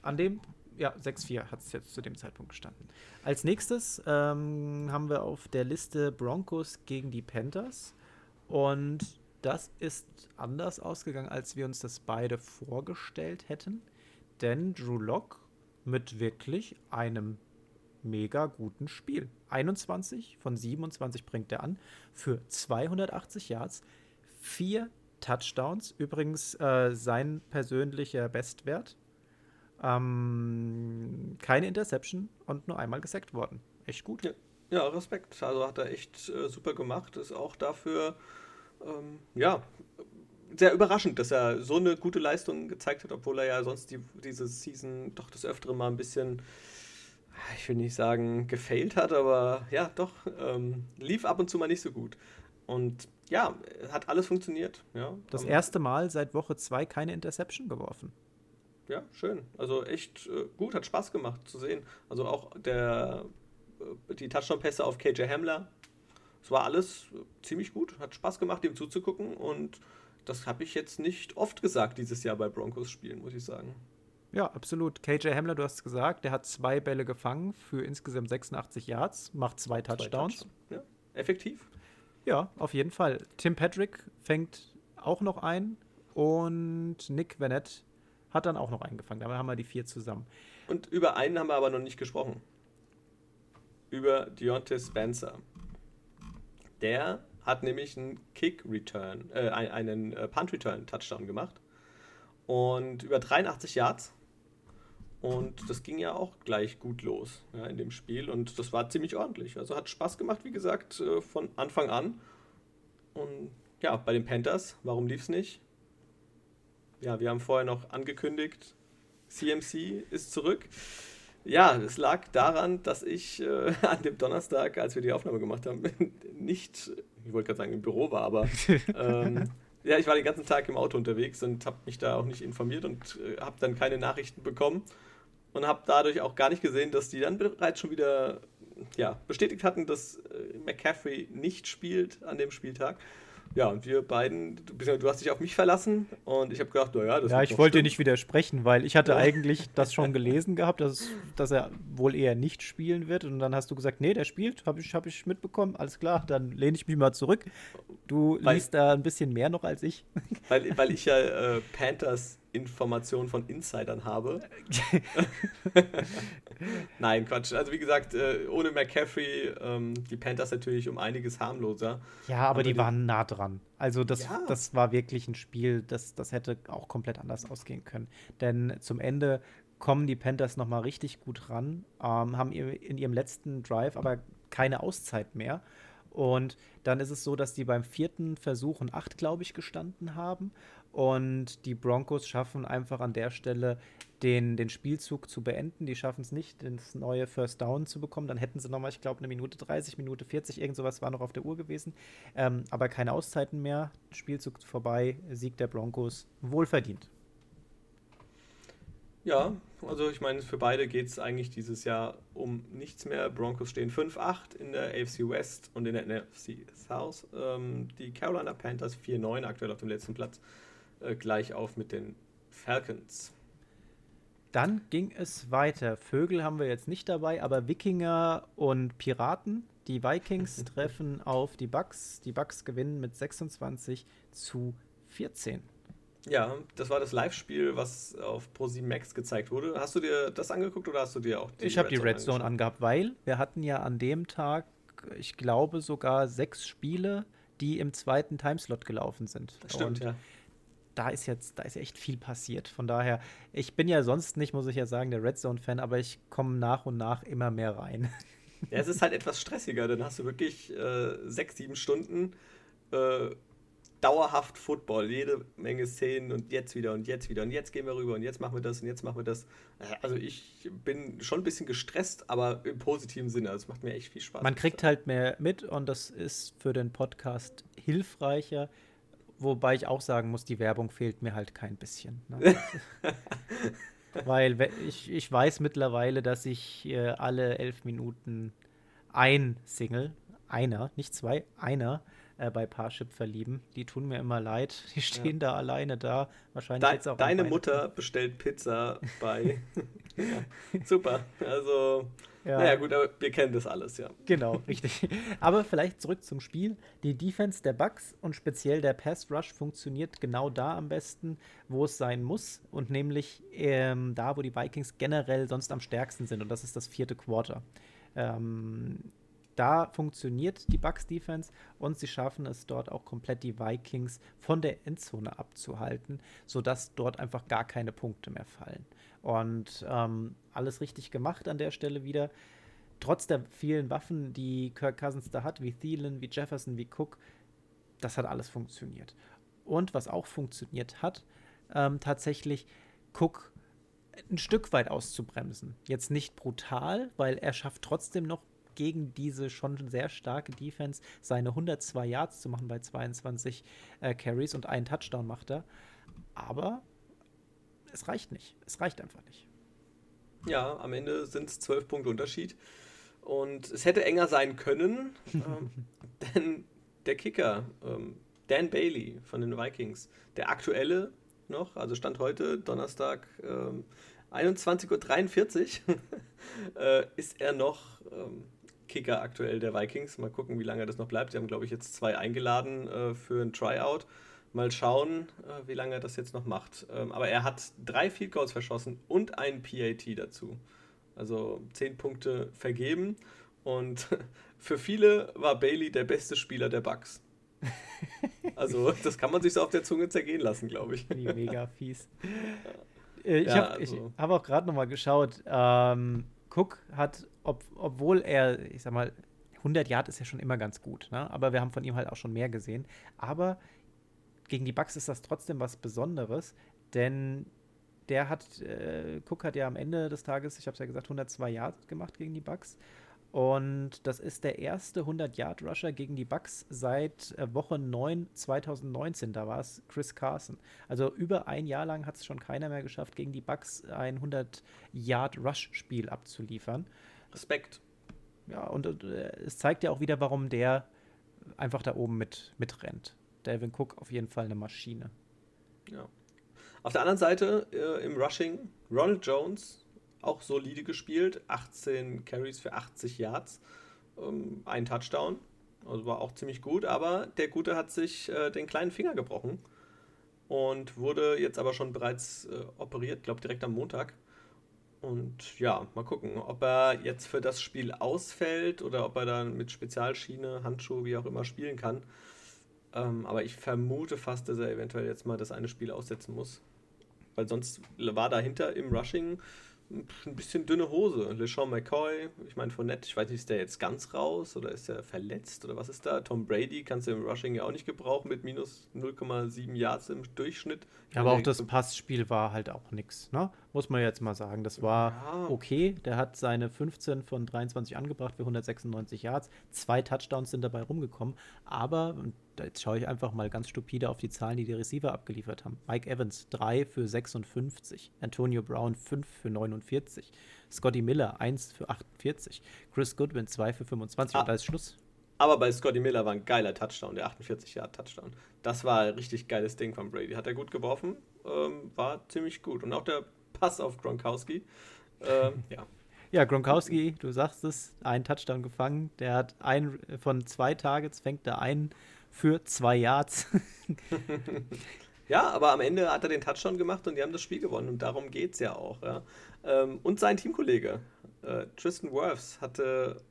An dem, ja, 6-4 hat es jetzt zu dem Zeitpunkt gestanden. Als nächstes ähm, haben wir auf der Liste Broncos gegen die Panthers. Und das ist anders ausgegangen, als wir uns das beide vorgestellt hätten. Denn Drew Lock mit wirklich einem mega guten Spiel. 21 von 27 bringt er an für 280 Yards, vier Touchdowns. Übrigens äh, sein persönlicher Bestwert. Ähm, keine Interception und nur einmal gesackt worden. Echt gut. Ja, ja Respekt. Also hat er echt äh, super gemacht. Ist auch dafür, ähm, ja, sehr überraschend, dass er so eine gute Leistung gezeigt hat, obwohl er ja sonst die, diese Season doch das öftere mal ein bisschen, ich will nicht sagen, gefailt hat, aber ja, doch, ähm, lief ab und zu mal nicht so gut. Und ja, hat alles funktioniert. Ja. Das erste Mal seit Woche 2 keine Interception geworfen. Ja, schön. Also echt äh, gut, hat Spaß gemacht zu sehen. Also auch der, äh, die Touchdown-Pässe auf KJ Hamler. Es war alles ziemlich gut, hat Spaß gemacht, ihm zuzugucken und das habe ich jetzt nicht oft gesagt dieses Jahr bei Broncos-Spielen, muss ich sagen. Ja, absolut. KJ Hamler, du hast es gesagt, der hat zwei Bälle gefangen für insgesamt 86 Yards, macht zwei Touchdowns. Zwei Touchdowns. Ja, effektiv. Ja, auf jeden Fall. Tim Patrick fängt auch noch ein und Nick Vanette hat dann auch noch eingefangen. Dabei haben wir die vier zusammen. Und über einen haben wir aber noch nicht gesprochen. Über Deontay Spencer. Der hat nämlich einen Kick-Return, äh, einen äh, Punt-Return-Touchdown gemacht. Und über 83 Yards. Und das ging ja auch gleich gut los ja, in dem Spiel. Und das war ziemlich ordentlich. Also hat Spaß gemacht, wie gesagt, äh, von Anfang an. Und ja, bei den Panthers, warum lief es nicht? Ja, wir haben vorher noch angekündigt, CMC ist zurück. Ja, es lag daran, dass ich äh, an dem Donnerstag, als wir die Aufnahme gemacht haben, nicht, ich wollte gerade sagen im Büro war, aber ähm, ja, ich war den ganzen Tag im Auto unterwegs und habe mich da auch nicht informiert und äh, habe dann keine Nachrichten bekommen und habe dadurch auch gar nicht gesehen, dass die dann bereits schon wieder ja, bestätigt hatten, dass äh, McCaffrey nicht spielt an dem Spieltag. Ja, und wir beiden, du, du hast dich auf mich verlassen und ich habe gedacht, naja, das Ja, ich wollte dir nicht widersprechen, weil ich hatte ja. eigentlich das schon gelesen gehabt, dass, dass er wohl eher nicht spielen wird. Und dann hast du gesagt, nee, der spielt, habe ich, hab ich mitbekommen, alles klar, dann lehne ich mich mal zurück. Du weil, liest da ein bisschen mehr noch als ich. Weil, weil ich ja äh, Panthers Informationen von Insidern habe. Nein, Quatsch. Also wie gesagt, äh, ohne McCaffrey, ähm, die Panthers natürlich um einiges harmloser. Ja, aber, aber die, die, waren nah dran. Also das, ja. das war wirklich ein Spiel, das, das hätte auch komplett anders ausgehen können. Denn zum Ende kommen die Panthers nochmal richtig gut ran, ähm, haben in ihrem letzten Drive aber keine Auszeit mehr. Und dann ist es so, dass die beim vierten Versuch und acht, glaube ich, gestanden haben. Und die Broncos schaffen einfach an der Stelle den, den Spielzug zu beenden. Die schaffen es nicht, das neue First Down zu bekommen. Dann hätten sie nochmal, ich glaube, eine Minute 30, Minute 40, irgend sowas war noch auf der Uhr gewesen. Ähm, aber keine Auszeiten mehr. Spielzug vorbei, Sieg der Broncos. Wohlverdient. Ja, also ich meine, für beide geht es eigentlich dieses Jahr um nichts mehr. Broncos stehen 5-8 in der AFC West und in der NFC South. Ähm, die Carolina Panthers 4-9 aktuell auf dem letzten Platz, äh, gleich auf mit den Falcons. Dann ging es weiter. Vögel haben wir jetzt nicht dabei, aber Wikinger und Piraten. Die Vikings treffen auf die Bucks. Die Bucks gewinnen mit 26 zu 14. Ja, das war das Live-Spiel, was auf Pro7 Max gezeigt wurde. Hast du dir das angeguckt oder hast du dir auch die Ich habe die Red Zone angehabt, weil wir hatten ja an dem Tag, ich glaube, sogar sechs Spiele, die im zweiten Timeslot gelaufen sind. Das stimmt, Und ja. Da ist jetzt, da ist echt viel passiert. Von daher, ich bin ja sonst nicht, muss ich ja sagen, der Red Zone-Fan, aber ich komme nach und nach immer mehr rein. Ja, es ist halt etwas stressiger, dann hast du wirklich äh, sechs, sieben Stunden äh, dauerhaft Football, jede Menge Szenen und jetzt wieder und jetzt wieder und jetzt gehen wir rüber und jetzt machen wir das und jetzt machen wir das. Also ich bin schon ein bisschen gestresst, aber im positiven Sinne. Also es macht mir echt viel Spaß. Man kriegt halt mehr mit und das ist für den Podcast hilfreicher. Wobei ich auch sagen muss, die Werbung fehlt mir halt kein bisschen. Ne? Weil ich, ich weiß mittlerweile, dass ich äh, alle elf Minuten ein Single, einer, nicht zwei, einer, äh, bei Parship verlieben. Die tun mir immer leid. Die stehen ja. da alleine da. Wahrscheinlich De jetzt auch Deine Mutter bestellt Pizza bei. ja. Super. Also. Ja. Naja, gut, aber wir kennen das alles, ja. Genau, richtig. Aber vielleicht zurück zum Spiel. Die Defense der Bucks und speziell der Pass Rush funktioniert genau da am besten, wo es sein muss. Und nämlich ähm, da, wo die Vikings generell sonst am stärksten sind. Und das ist das vierte Quarter. Ähm, da funktioniert die Bucks Defense und sie schaffen es dort auch komplett die Vikings von der Endzone abzuhalten, sodass dort einfach gar keine Punkte mehr fallen. Und ähm, alles richtig gemacht an der Stelle wieder. Trotz der vielen Waffen, die Kirk Cousins da hat, wie Thielen, wie Jefferson, wie Cook, das hat alles funktioniert. Und was auch funktioniert hat, ähm, tatsächlich Cook ein Stück weit auszubremsen. Jetzt nicht brutal, weil er schafft trotzdem noch gegen diese schon sehr starke Defense seine 102 Yards zu machen bei 22 äh, Carries und einen Touchdown macht er. Aber es reicht nicht. Es reicht einfach nicht. Ja, am Ende sind es 12 Punkte Unterschied. Und es hätte enger sein können, ähm, denn der Kicker, ähm, Dan Bailey von den Vikings, der aktuelle noch, also Stand heute, Donnerstag, ähm, 21.43 Uhr, äh, ist er noch ähm, Kicker aktuell der Vikings. Mal gucken, wie lange das noch bleibt. Die haben, glaube ich, jetzt zwei eingeladen äh, für ein Tryout. Mal schauen, äh, wie lange er das jetzt noch macht. Ähm, aber er hat drei Field Goals verschossen und ein PAT dazu. Also zehn Punkte vergeben. Und für viele war Bailey der beste Spieler der Bucks. Also, das kann man sich so auf der Zunge zergehen lassen, glaube ich. Mega fies. Äh, ich ja, habe also. hab auch gerade noch mal geschaut. Ähm, Cook hat, ob, obwohl er, ich sag mal, 100 Yard ist ja schon immer ganz gut, ne? aber wir haben von ihm halt auch schon mehr gesehen. Aber gegen die Bucks ist das trotzdem was Besonderes, denn der hat, äh, Cook hat ja am Ende des Tages, ich habe es ja gesagt, 102 Yards gemacht gegen die Bucks und das ist der erste 100-Yard-Rusher gegen die Bucks seit äh, Woche 9 2019. Da war es Chris Carson. Also über ein Jahr lang hat es schon keiner mehr geschafft, gegen die Bucks ein 100-Yard-Rush-Spiel abzuliefern. Respekt. Ja, und äh, es zeigt ja auch wieder, warum der einfach da oben mit mitrennt. Devin Cook auf jeden Fall eine Maschine. Ja. Auf der anderen Seite äh, im Rushing Ronald Jones auch solide gespielt. 18 Carries für 80 Yards, ähm, ein Touchdown. Also war auch ziemlich gut, aber der Gute hat sich äh, den kleinen Finger gebrochen und wurde jetzt aber schon bereits äh, operiert, glaube direkt am Montag. Und ja, mal gucken, ob er jetzt für das Spiel ausfällt oder ob er dann mit Spezialschiene, Handschuhe, wie auch immer spielen kann. Ähm, aber ich vermute fast, dass er eventuell jetzt mal das eine Spiel aussetzen muss. weil sonst war dahinter im Rushing ein bisschen dünne Hose. LeSean McCoy, ich meine von Nett, ich weiß nicht, ist der jetzt ganz raus oder ist er verletzt oder was ist da? Tom Brady kannst du im Rushing ja auch nicht gebrauchen mit minus 0,7 Yards im Durchschnitt. Ja, aber auch das Passspiel war halt auch nichts, ne? Muss man jetzt mal sagen. Das war ja. okay. Der hat seine 15 von 23 angebracht für 196 Yards. Zwei Touchdowns sind dabei rumgekommen. Aber, jetzt schaue ich einfach mal ganz stupide auf die Zahlen, die die Receiver abgeliefert haben. Mike Evans 3 für 56. Antonio Brown 5 für 49. Scotty Miller 1 für 48. Chris Goodwin 2 für 25. Ah. Und da ist Schluss. Aber bei Scotty Miller war ein geiler Touchdown, der 48-Yard-Touchdown. Das war ein richtig geiles Ding von Brady. Hat er gut geworfen, ähm, war ziemlich gut. Und auch der Pass auf Gronkowski. Ähm, ja. Ja, Gronkowski, du sagst es, ein Touchdown gefangen. Der hat einen von zwei Targets, fängt er einen für zwei Yards. ja, aber am Ende hat er den Touchdown gemacht und die haben das Spiel gewonnen und darum geht es ja auch. Ja. Ähm, und sein Teamkollege, äh, Tristan Wirfs, hatte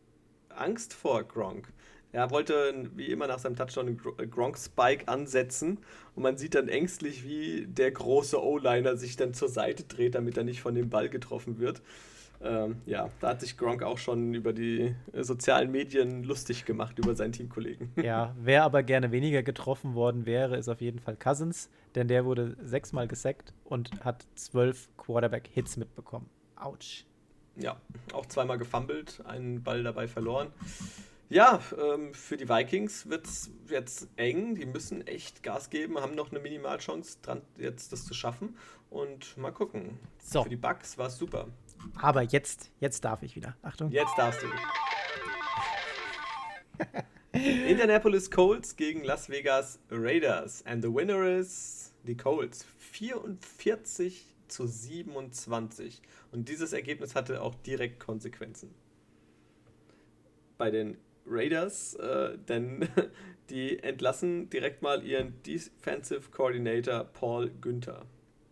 Angst vor Gronk. Er wollte wie immer nach seinem Touchdown einen Gronk-Spike ansetzen und man sieht dann ängstlich, wie der große O-Liner sich dann zur Seite dreht, damit er nicht von dem Ball getroffen wird. Ähm, ja, da hat sich Gronk auch schon über die sozialen Medien lustig gemacht, über seinen Teamkollegen. Ja, wer aber gerne weniger getroffen worden wäre, ist auf jeden Fall Cousins, denn der wurde sechsmal gesackt und hat zwölf Quarterback-Hits mitbekommen. Autsch. Ja, auch zweimal gefummelt, einen Ball dabei verloren. Ja, ähm, für die Vikings wird es jetzt eng. Die müssen echt Gas geben, haben noch eine Minimalchance, dran, jetzt das zu schaffen. Und mal gucken. So. Für die Bucks war es super. Aber jetzt, jetzt darf ich wieder. Achtung. Jetzt darfst du. Indianapolis Colts gegen Las Vegas Raiders. And the winner is die Colts. 44 zu 27. Und dieses Ergebnis hatte auch direkt Konsequenzen. Bei den Raiders, äh, denn die entlassen direkt mal ihren Defensive Coordinator Paul Günther.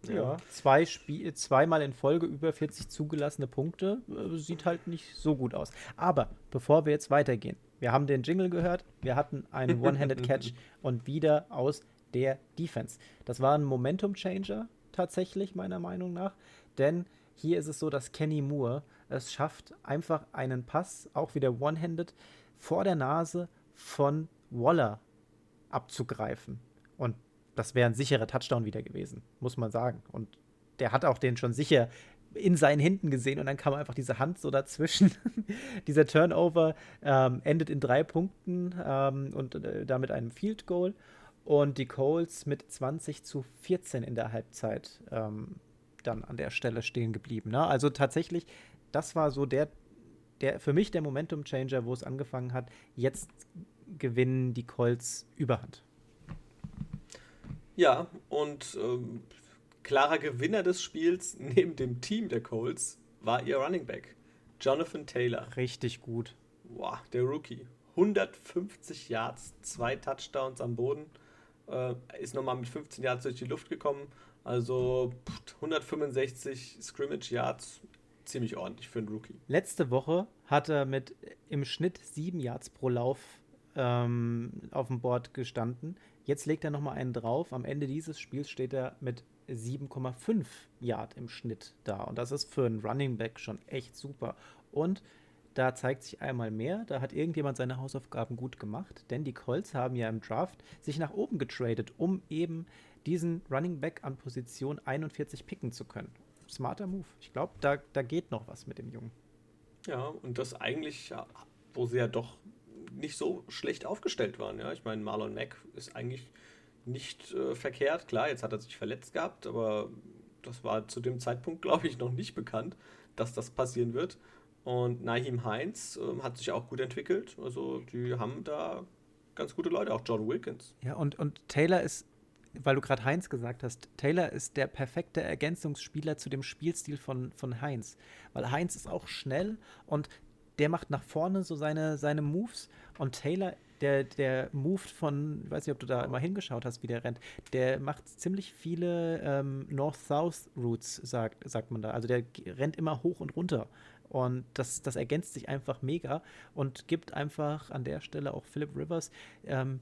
Ja, ja zwei Spie zweimal in Folge über 40 zugelassene Punkte. Äh, sieht halt nicht so gut aus. Aber bevor wir jetzt weitergehen, wir haben den Jingle gehört, wir hatten einen One-Handed Catch und wieder aus der Defense. Das war ein Momentum-Changer tatsächlich, meiner Meinung nach. Denn hier ist es so, dass Kenny Moore es schafft, einfach einen Pass, auch wieder One-Handed, vor der Nase von Waller abzugreifen. Und das wäre ein sicherer Touchdown wieder gewesen, muss man sagen. Und der hat auch den schon sicher in seinen Händen gesehen und dann kam einfach diese Hand so dazwischen. Dieser Turnover ähm, endet in drei Punkten ähm, und äh, damit einem Field Goal. Und die Coles mit 20 zu 14 in der Halbzeit ähm, dann an der Stelle stehen geblieben. Ne? Also tatsächlich, das war so der der für mich der Momentum Changer, wo es angefangen hat. Jetzt gewinnen die Colts Überhand. Ja, und ähm, klarer Gewinner des Spiels neben dem Team der Colts war ihr Running Back, Jonathan Taylor. Richtig gut. Wow, der Rookie. 150 Yards, zwei Touchdowns am Boden. Äh, ist nochmal mit 15 Yards durch die Luft gekommen. Also 165 Scrimmage Yards ziemlich ordentlich für einen Rookie. Letzte Woche hat er mit im Schnitt sieben Yards pro Lauf ähm, auf dem Board gestanden. Jetzt legt er nochmal einen drauf. Am Ende dieses Spiels steht er mit 7,5 Yard im Schnitt da. Und das ist für einen Running Back schon echt super. Und da zeigt sich einmal mehr, da hat irgendjemand seine Hausaufgaben gut gemacht, denn die Colts haben ja im Draft sich nach oben getradet, um eben diesen Running Back an Position 41 picken zu können smarter Move. Ich glaube, da, da geht noch was mit dem Jungen. Ja, und das eigentlich, wo sie ja doch nicht so schlecht aufgestellt waren. Ja, ich meine, Marlon Mack ist eigentlich nicht äh, verkehrt. Klar, jetzt hat er sich verletzt gehabt, aber das war zu dem Zeitpunkt, glaube ich, noch nicht bekannt, dass das passieren wird. Und Naheem Heinz äh, hat sich auch gut entwickelt. Also die haben da ganz gute Leute, auch John Wilkins. Ja, und, und Taylor ist weil du gerade Heinz gesagt hast, Taylor ist der perfekte Ergänzungsspieler zu dem Spielstil von, von Heinz. Weil Heinz ist auch schnell und der macht nach vorne so seine, seine Moves und Taylor, der, der moved von, ich weiß nicht, ob du da immer hingeschaut hast, wie der rennt, der macht ziemlich viele ähm, North-South-Routes, sagt, sagt man da. Also der rennt immer hoch und runter. Und das, das ergänzt sich einfach mega und gibt einfach an der Stelle auch Philip Rivers ähm,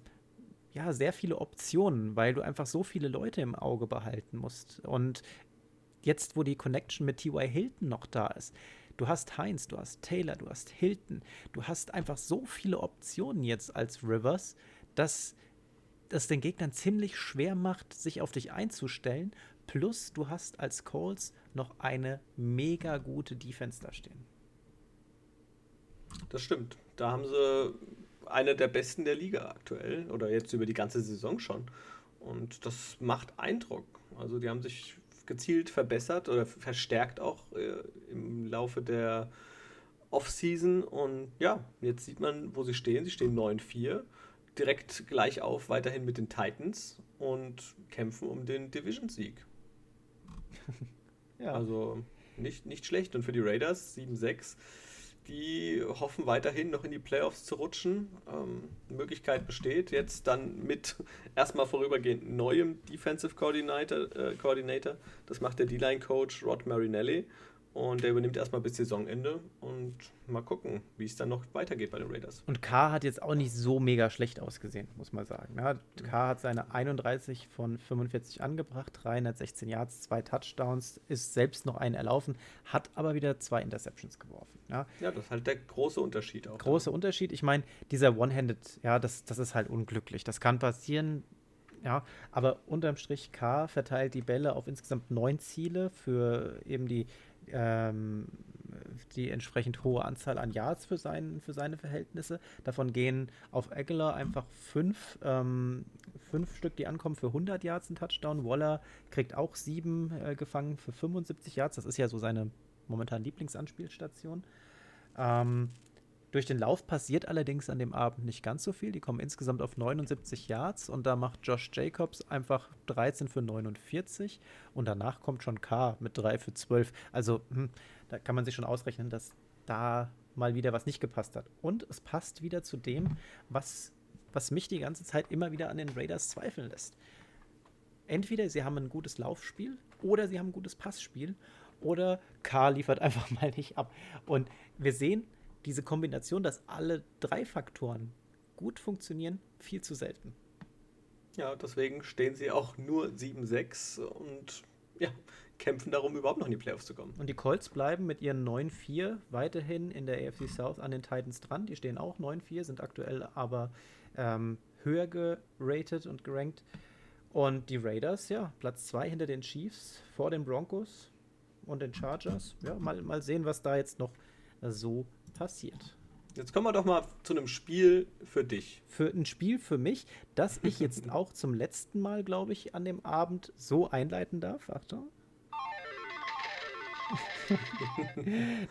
ja, sehr viele Optionen, weil du einfach so viele Leute im Auge behalten musst. Und jetzt, wo die Connection mit T.Y. Hilton noch da ist, du hast Heinz, du hast Taylor, du hast Hilton, du hast einfach so viele Optionen jetzt als Rivers, dass das den Gegnern ziemlich schwer macht, sich auf dich einzustellen. Plus, du hast als Coles noch eine mega gute Defense da stehen. Das stimmt. Da haben sie eine der besten der Liga aktuell oder jetzt über die ganze Saison schon. Und das macht Eindruck. Also die haben sich gezielt verbessert oder verstärkt auch äh, im Laufe der Offseason. Und ja, jetzt sieht man, wo sie stehen. Sie stehen 9-4, direkt gleich auf weiterhin mit den Titans und kämpfen um den Division-Sieg. ja. Also nicht, nicht schlecht. Und für die Raiders 7-6 die hoffen weiterhin noch in die Playoffs zu rutschen. Ähm, Möglichkeit besteht jetzt dann mit erstmal vorübergehend neuem Defensive Coordinator. Äh, Coordinator. Das macht der D-Line-Coach Rod Marinelli. Und der übernimmt erstmal bis Saisonende und mal gucken, wie es dann noch weitergeht bei den Raiders. Und K hat jetzt auch nicht so mega schlecht ausgesehen, muss man sagen. Ja, K hat seine 31 von 45 angebracht, 316 Yards, zwei Touchdowns, ist selbst noch einen erlaufen, hat aber wieder zwei Interceptions geworfen. Ja, ja das ist halt der große Unterschied auch. Große Unterschied. Ich meine, dieser One-Handed, ja, das, das ist halt unglücklich. Das kann passieren. Ja, aber unterm Strich K verteilt die Bälle auf insgesamt neun Ziele für eben die ähm, die entsprechend hohe Anzahl an Yards für, sein, für seine Verhältnisse. Davon gehen auf Aguilar einfach fünf, ähm, fünf Stück, die ankommen für 100 Yards ein Touchdown. Waller kriegt auch sieben äh, gefangen für 75 Yards. Das ist ja so seine momentan Lieblingsanspielstation. Ähm, durch den Lauf passiert allerdings an dem Abend nicht ganz so viel. Die kommen insgesamt auf 79 Yards und da macht Josh Jacobs einfach 13 für 49 und danach kommt schon K mit 3 für 12. Also hm, da kann man sich schon ausrechnen, dass da mal wieder was nicht gepasst hat. Und es passt wieder zu dem, was, was mich die ganze Zeit immer wieder an den Raiders zweifeln lässt. Entweder sie haben ein gutes Laufspiel oder sie haben ein gutes Passspiel oder K liefert einfach mal nicht ab. Und wir sehen, diese Kombination, dass alle drei Faktoren gut funktionieren, viel zu selten. Ja, deswegen stehen sie auch nur 7-6 und ja, kämpfen darum, überhaupt noch in die Playoffs zu kommen. Und die Colts bleiben mit ihren 9-4 weiterhin in der AFC South an den Titans dran. Die stehen auch 9-4, sind aktuell aber ähm, höher geratet und gerankt. Und die Raiders, ja, Platz 2 hinter den Chiefs, vor den Broncos und den Chargers. Ja, mal, mal sehen, was da jetzt noch so passiert. Jetzt kommen wir doch mal zu einem Spiel für dich. Für ein Spiel für mich, das ich jetzt auch zum letzten Mal, glaube ich, an dem Abend so einleiten darf. Achtung.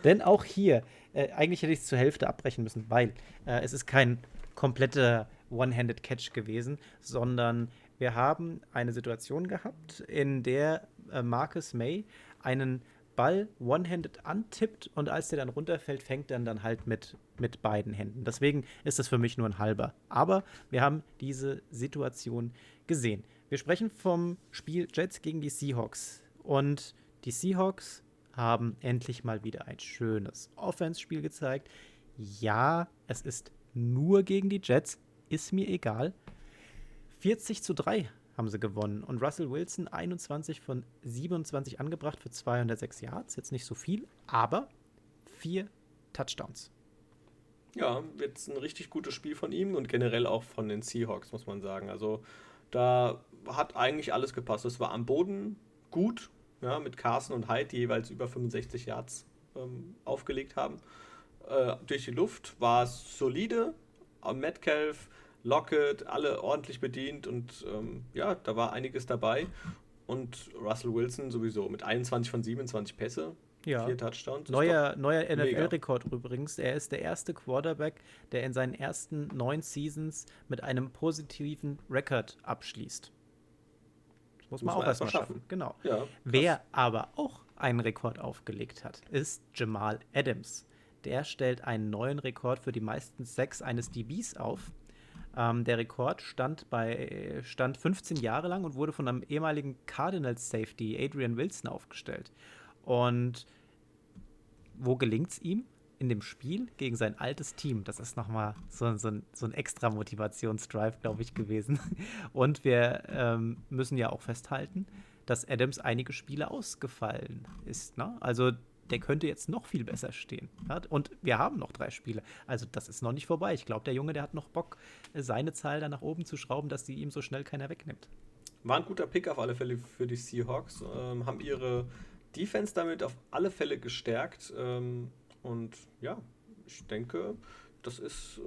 Denn auch hier, äh, eigentlich hätte ich es zur Hälfte abbrechen müssen, weil äh, es ist kein kompletter One-Handed Catch gewesen, sondern wir haben eine Situation gehabt, in der äh, Marcus May einen Ball one-handed antippt und als der dann runterfällt, fängt er dann halt mit, mit beiden Händen. Deswegen ist das für mich nur ein halber. Aber wir haben diese Situation gesehen. Wir sprechen vom Spiel Jets gegen die Seahawks. Und die Seahawks haben endlich mal wieder ein schönes Offense-Spiel gezeigt. Ja, es ist nur gegen die Jets, ist mir egal. 40 zu 3 haben sie gewonnen. Und Russell Wilson 21 von 27 angebracht für 206 Yards. Jetzt nicht so viel, aber vier Touchdowns. Ja, jetzt ein richtig gutes Spiel von ihm und generell auch von den Seahawks, muss man sagen. Also da hat eigentlich alles gepasst. Es war am Boden gut, ja, mit Carson und Hyde, die jeweils über 65 Yards ähm, aufgelegt haben. Äh, durch die Luft war es solide. Metcalf Lockett, alle ordentlich bedient und ähm, ja, da war einiges dabei. Und Russell Wilson sowieso mit 21 von 27 Pässe, ja. vier Touchdowns. Neuer, neuer NFL-Rekord übrigens. Er ist der erste Quarterback, der in seinen ersten neun Seasons mit einem positiven Rekord abschließt. Das muss, muss man auch erstmal schaffen. schaffen. Genau. Ja, Wer aber auch einen Rekord aufgelegt hat, ist Jamal Adams. Der stellt einen neuen Rekord für die meisten Sacks eines DBs auf. Ähm, der Rekord stand, bei, stand 15 Jahre lang und wurde von einem ehemaligen Cardinals Safety, Adrian Wilson, aufgestellt. Und wo gelingt es ihm? In dem Spiel gegen sein altes Team. Das ist nochmal so, so, ein, so ein extra Motivationsdrive, glaube ich, gewesen. Und wir ähm, müssen ja auch festhalten, dass Adams einige Spiele ausgefallen ist. Ne? Also der könnte jetzt noch viel besser stehen. Und wir haben noch drei Spiele. Also das ist noch nicht vorbei. Ich glaube, der Junge, der hat noch Bock, seine Zahl da nach oben zu schrauben, dass sie ihm so schnell keiner wegnimmt. War ein guter Pick auf alle Fälle für die Seahawks. Ähm, haben ihre Defense damit auf alle Fälle gestärkt. Ähm, und ja, ich denke, das ist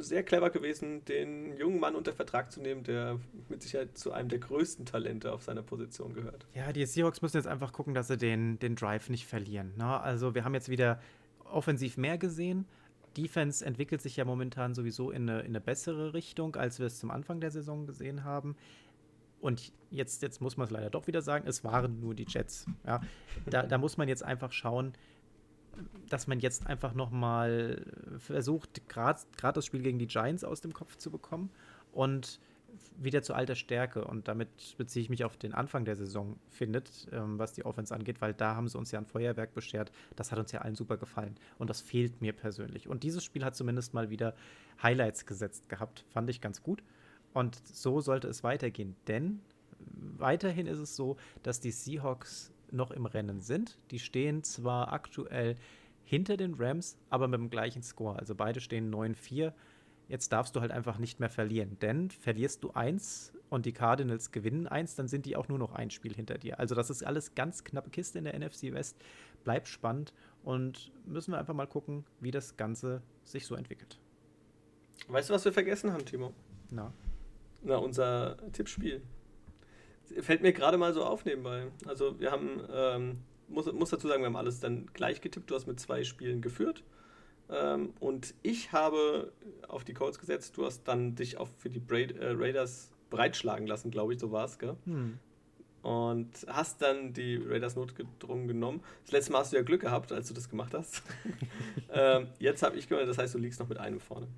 sehr clever gewesen, den jungen Mann unter Vertrag zu nehmen, der mit Sicherheit zu einem der größten Talente auf seiner Position gehört. Ja, die Seahawks müssen jetzt einfach gucken, dass sie den, den Drive nicht verlieren. Ne? Also wir haben jetzt wieder offensiv mehr gesehen. Defense entwickelt sich ja momentan sowieso in eine, in eine bessere Richtung, als wir es zum Anfang der Saison gesehen haben. Und jetzt, jetzt muss man es leider doch wieder sagen, es waren nur die Jets. Ja? Da, da muss man jetzt einfach schauen, dass man jetzt einfach noch mal versucht, gerade das Spiel gegen die Giants aus dem Kopf zu bekommen und wieder zu alter Stärke. Und damit beziehe ich mich auf den Anfang der Saison, findet, ähm, was die Offense angeht, weil da haben sie uns ja ein Feuerwerk beschert. Das hat uns ja allen super gefallen. Und das fehlt mir persönlich. Und dieses Spiel hat zumindest mal wieder Highlights gesetzt gehabt. Fand ich ganz gut. Und so sollte es weitergehen. Denn weiterhin ist es so, dass die Seahawks noch im Rennen sind. Die stehen zwar aktuell hinter den Rams, aber mit dem gleichen Score. Also beide stehen 9-4. Jetzt darfst du halt einfach nicht mehr verlieren, denn verlierst du eins und die Cardinals gewinnen eins, dann sind die auch nur noch ein Spiel hinter dir. Also das ist alles ganz knappe Kiste in der NFC West. Bleibt spannend und müssen wir einfach mal gucken, wie das Ganze sich so entwickelt. Weißt du, was wir vergessen haben, Timo? Na? Na, unser Tippspiel. Fällt mir gerade mal so auf nebenbei. Also wir haben, ähm, muss, muss dazu sagen, wir haben alles dann gleich getippt. Du hast mit zwei Spielen geführt. Ähm, und ich habe auf die Colts gesetzt. Du hast dann dich auch für die Braid, äh, Raiders breitschlagen lassen, glaube ich, so war es, gell? Hm. Und hast dann die Raiders notgedrungen genommen. Das letzte Mal hast du ja Glück gehabt, als du das gemacht hast. ähm, jetzt habe ich gewonnen, das heißt, du liegst noch mit einem vorne.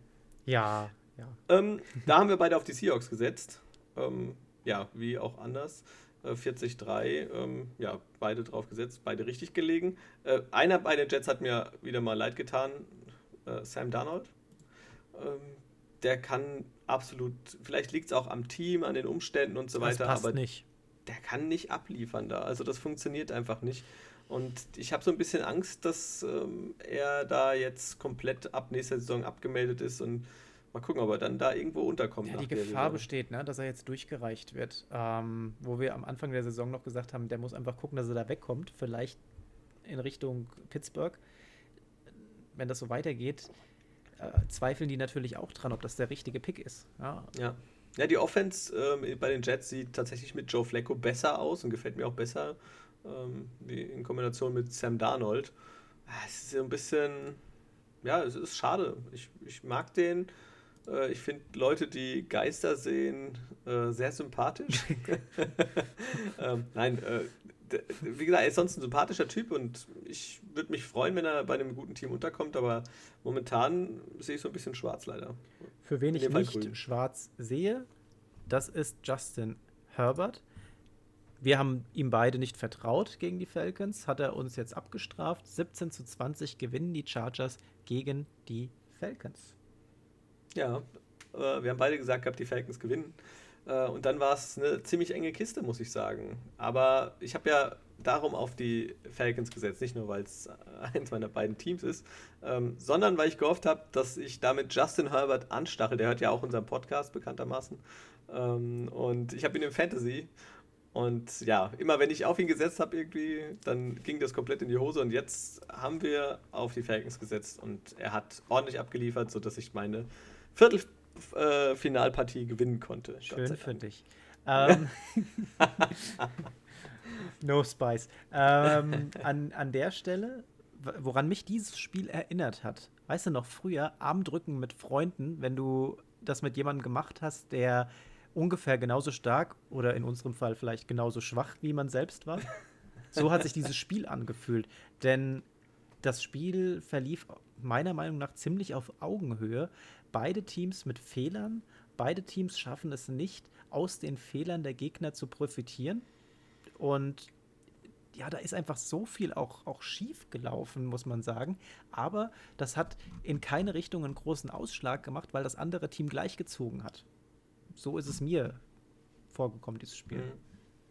Ja, ja. Ähm, da haben wir beide auf die Seahawks gesetzt. Ähm, ja, wie auch anders. 40-3, äh, ähm, ja, beide drauf gesetzt, beide richtig gelegen. Äh, einer bei den Jets hat mir wieder mal leid getan, äh, Sam Darnold. Ähm, der kann absolut, vielleicht liegt es auch am Team, an den Umständen und so das weiter, aber nicht. der kann nicht abliefern da. Also das funktioniert einfach nicht. Und ich habe so ein bisschen Angst, dass ähm, er da jetzt komplett ab nächster Saison abgemeldet ist und Mal gucken, ob er dann da irgendwo unterkommt. Ja, die Gefahr besteht, ne, dass er jetzt durchgereicht wird. Ähm, wo wir am Anfang der Saison noch gesagt haben, der muss einfach gucken, dass er da wegkommt. Vielleicht in Richtung Pittsburgh. Wenn das so weitergeht, äh, zweifeln die natürlich auch dran, ob das der richtige Pick ist. Ja, ja. ja die Offense ähm, bei den Jets sieht tatsächlich mit Joe Flacco besser aus und gefällt mir auch besser ähm, in Kombination mit Sam Darnold. Ah, es ist so ein bisschen, ja, es ist schade. Ich, ich mag den. Äh, ich finde Leute, die Geister sehen, äh, sehr sympathisch. ähm, nein, äh, wie gesagt, er ist sonst ein sympathischer Typ und ich würde mich freuen, wenn er bei einem guten Team unterkommt, aber momentan sehe ich so ein bisschen schwarz leider. Für wen ich nicht grün. schwarz sehe, das ist Justin Herbert. Wir haben ihm beide nicht vertraut gegen die Falcons, hat er uns jetzt abgestraft. 17 zu 20 gewinnen die Chargers gegen die Falcons. Ja, äh, wir haben beide gesagt gehabt, die Falcons gewinnen. Äh, und dann war es eine ziemlich enge Kiste, muss ich sagen. Aber ich habe ja darum auf die Falcons gesetzt, nicht nur weil es eins meiner beiden Teams ist, ähm, sondern weil ich gehofft habe, dass ich damit Justin Herbert anstache. Der hört ja auch unseren Podcast bekanntermaßen. Ähm, und ich habe ihn im Fantasy. Und ja, immer wenn ich auf ihn gesetzt habe, irgendwie, dann ging das komplett in die Hose. Und jetzt haben wir auf die Falcons gesetzt und er hat ordentlich abgeliefert, sodass ich meine Viertelfinalpartie äh, gewinnen konnte. Schön für dich. Ähm, no Spice. Ähm, an, an der Stelle, woran mich dieses Spiel erinnert hat, weißt du noch, früher Armdrücken mit Freunden, wenn du das mit jemandem gemacht hast, der ungefähr genauso stark oder in unserem Fall vielleicht genauso schwach wie man selbst war. So hat sich dieses Spiel angefühlt. Denn das Spiel verlief meiner Meinung nach ziemlich auf Augenhöhe beide Teams mit Fehlern. Beide Teams schaffen es nicht, aus den Fehlern der Gegner zu profitieren. Und ja, da ist einfach so viel auch, auch schief gelaufen, muss man sagen. Aber das hat in keine Richtung einen großen Ausschlag gemacht, weil das andere Team gleichgezogen hat. So ist es mir vorgekommen, dieses Spiel. Mhm.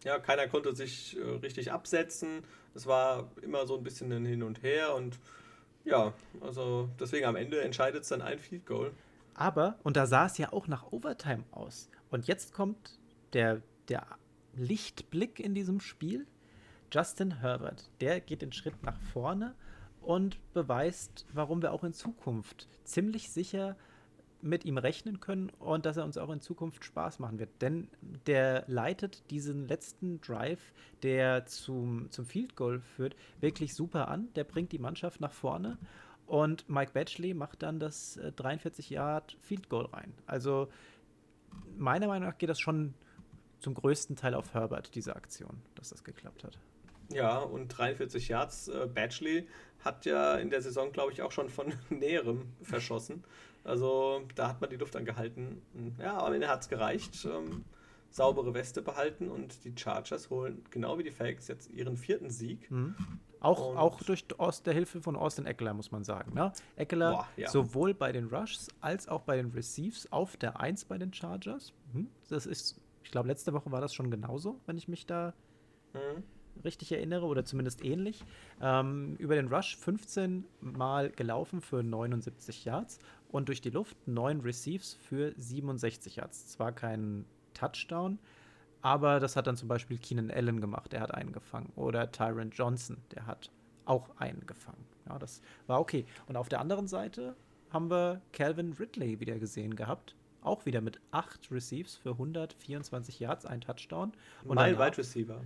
Ja, keiner konnte sich äh, richtig absetzen. Es war immer so ein bisschen ein Hin und Her und ja, also deswegen am Ende entscheidet es dann ein Field Goal. Aber, und da sah es ja auch nach Overtime aus. Und jetzt kommt der, der Lichtblick in diesem Spiel. Justin Herbert, der geht den Schritt nach vorne und beweist, warum wir auch in Zukunft ziemlich sicher mit ihm rechnen können und dass er uns auch in Zukunft Spaß machen wird. Denn der leitet diesen letzten Drive, der zum, zum Field Goal führt, wirklich super an. Der bringt die Mannschaft nach vorne und Mike Batchley macht dann das 43 äh, Yard Field Goal rein. Also meiner Meinung nach geht das schon zum größten Teil auf Herbert, diese Aktion, dass das geklappt hat. Ja, und 43 Yards. Äh, Batchley hat ja in der Saison, glaube ich, auch schon von näherem verschossen. Also da hat man die Luft angehalten. Ja, aber am Ende hat es gereicht. Ähm, saubere Weste behalten und die Chargers holen, genau wie die Fakes, jetzt ihren vierten Sieg. Mhm. Auch, auch durch aus der Hilfe von Austin Eckler, muss man sagen. Ne? Eckler Boah, ja. sowohl bei den Rushs als auch bei den Receives auf der 1 bei den Chargers. Mhm. Das ist, ich glaube, letzte Woche war das schon genauso, wenn ich mich da mhm richtig erinnere, oder zumindest ähnlich. Ähm, über den Rush 15 Mal gelaufen für 79 Yards und durch die Luft 9 Receives für 67 Yards. Zwar kein Touchdown, aber das hat dann zum Beispiel Keenan Allen gemacht, der hat einen gefangen. Oder Tyron Johnson, der hat auch einen gefangen. Ja, das war okay. Und auf der anderen Seite haben wir Calvin Ridley wieder gesehen gehabt. Auch wieder mit 8 Receives für 124 Yards, ein Touchdown. Und mein Wide Receiver.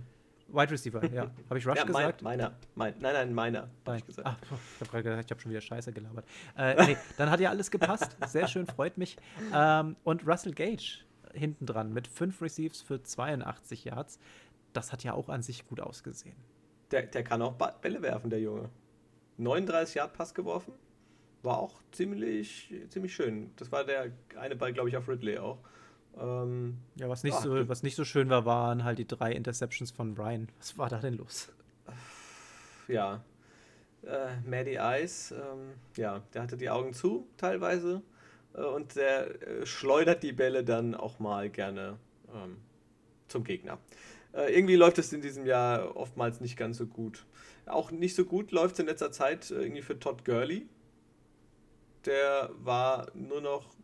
Wide Receiver, ja. Habe ich Rush ja, gesagt? Mein, meiner. Mein, nein, nein, meiner. Hab ich gesagt. Ach, ich habe gedacht, ich habe schon wieder Scheiße gelabert. Äh, nee, dann hat ja alles gepasst. Sehr schön, freut mich. Ähm, und Russell Gage hinten dran mit 5 Receives für 82 Yards. Das hat ja auch an sich gut ausgesehen. Der, der kann auch Bälle werfen, der Junge. 39 Yard Pass geworfen. War auch ziemlich, ziemlich schön. Das war der eine Ball, glaube ich, auf Ridley auch. Ähm, ja, was nicht, ach, so, was nicht so schön war, waren halt die drei Interceptions von Brian. Was war da denn los? Ja. Äh, Maddie Ice, ähm, ja, der hatte die Augen zu teilweise und der äh, schleudert die Bälle dann auch mal gerne ähm, zum Gegner. Äh, irgendwie läuft es in diesem Jahr oftmals nicht ganz so gut. Auch nicht so gut läuft es in letzter Zeit äh, irgendwie für Todd Gurley. Der war nur noch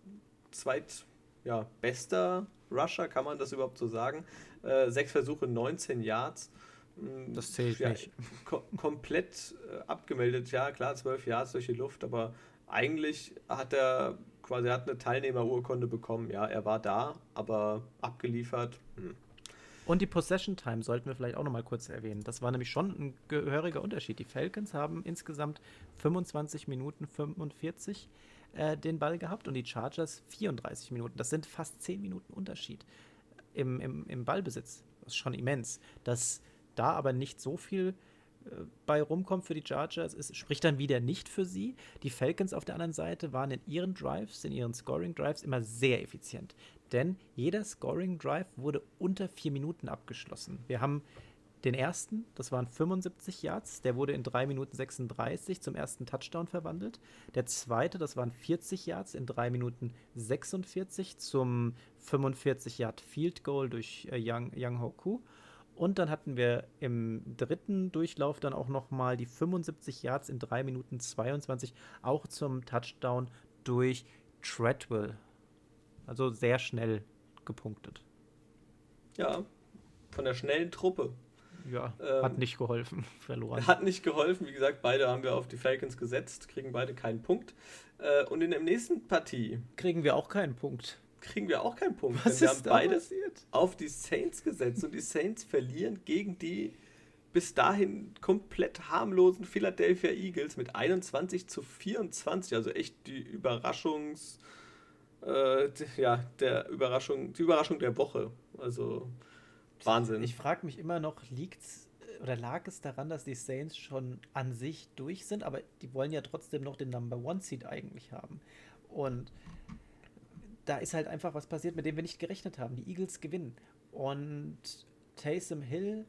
zweit ja, bester Rusher, kann man das überhaupt so sagen? Äh, sechs Versuche, 19 Yards. Mm, das zählt ja, nicht. Ko komplett äh, abgemeldet, ja klar, 12 Yards durch die Luft, aber eigentlich hat er quasi hat eine Teilnehmerurkunde bekommen. Ja, er war da, aber abgeliefert. Hm. Und die Possession Time sollten wir vielleicht auch noch mal kurz erwähnen. Das war nämlich schon ein gehöriger Unterschied. Die Falcons haben insgesamt 25 Minuten 45 äh, den Ball gehabt und die Chargers 34 Minuten. Das sind fast 10 Minuten Unterschied im, im, im Ballbesitz. Das ist schon immens. Dass da aber nicht so viel bei rumkommt für die Chargers, ist, spricht dann wieder nicht für sie. Die Falcons auf der anderen Seite waren in ihren Drives, in ihren Scoring-Drives immer sehr effizient. Denn jeder Scoring-Drive wurde unter vier Minuten abgeschlossen. Wir haben den ersten, das waren 75 Yards, der wurde in 3 Minuten 36 zum ersten Touchdown verwandelt. Der zweite, das waren 40 Yards in 3 Minuten 46 zum 45 Yard Field Goal durch äh, Young, Young Hoku. Und dann hatten wir im dritten Durchlauf dann auch nochmal die 75 Yards in 3 Minuten 22, auch zum Touchdown durch Treadwell. Also sehr schnell gepunktet. Ja, von der schnellen Truppe. Ja, ähm, hat nicht geholfen, verloren. Hat nicht geholfen, wie gesagt, beide haben wir auf die Falcons gesetzt, kriegen beide keinen Punkt. Äh, und in der nächsten Partie kriegen wir auch keinen Punkt. Kriegen wir auch keinen Punkt. Was wir haben beide passiert? auf die Saints gesetzt und die Saints verlieren gegen die bis dahin komplett harmlosen Philadelphia Eagles mit 21 zu 24. Also echt die Überraschungs. Äh, ja, der Überraschung, die Überraschung der Woche. Also Wahnsinn. Ich frage mich immer noch, liegt's oder lag es daran, dass die Saints schon an sich durch sind, aber die wollen ja trotzdem noch den Number One Seed eigentlich haben. Und da ist halt einfach was passiert, mit dem wir nicht gerechnet haben. Die Eagles gewinnen. Und Taysom Hill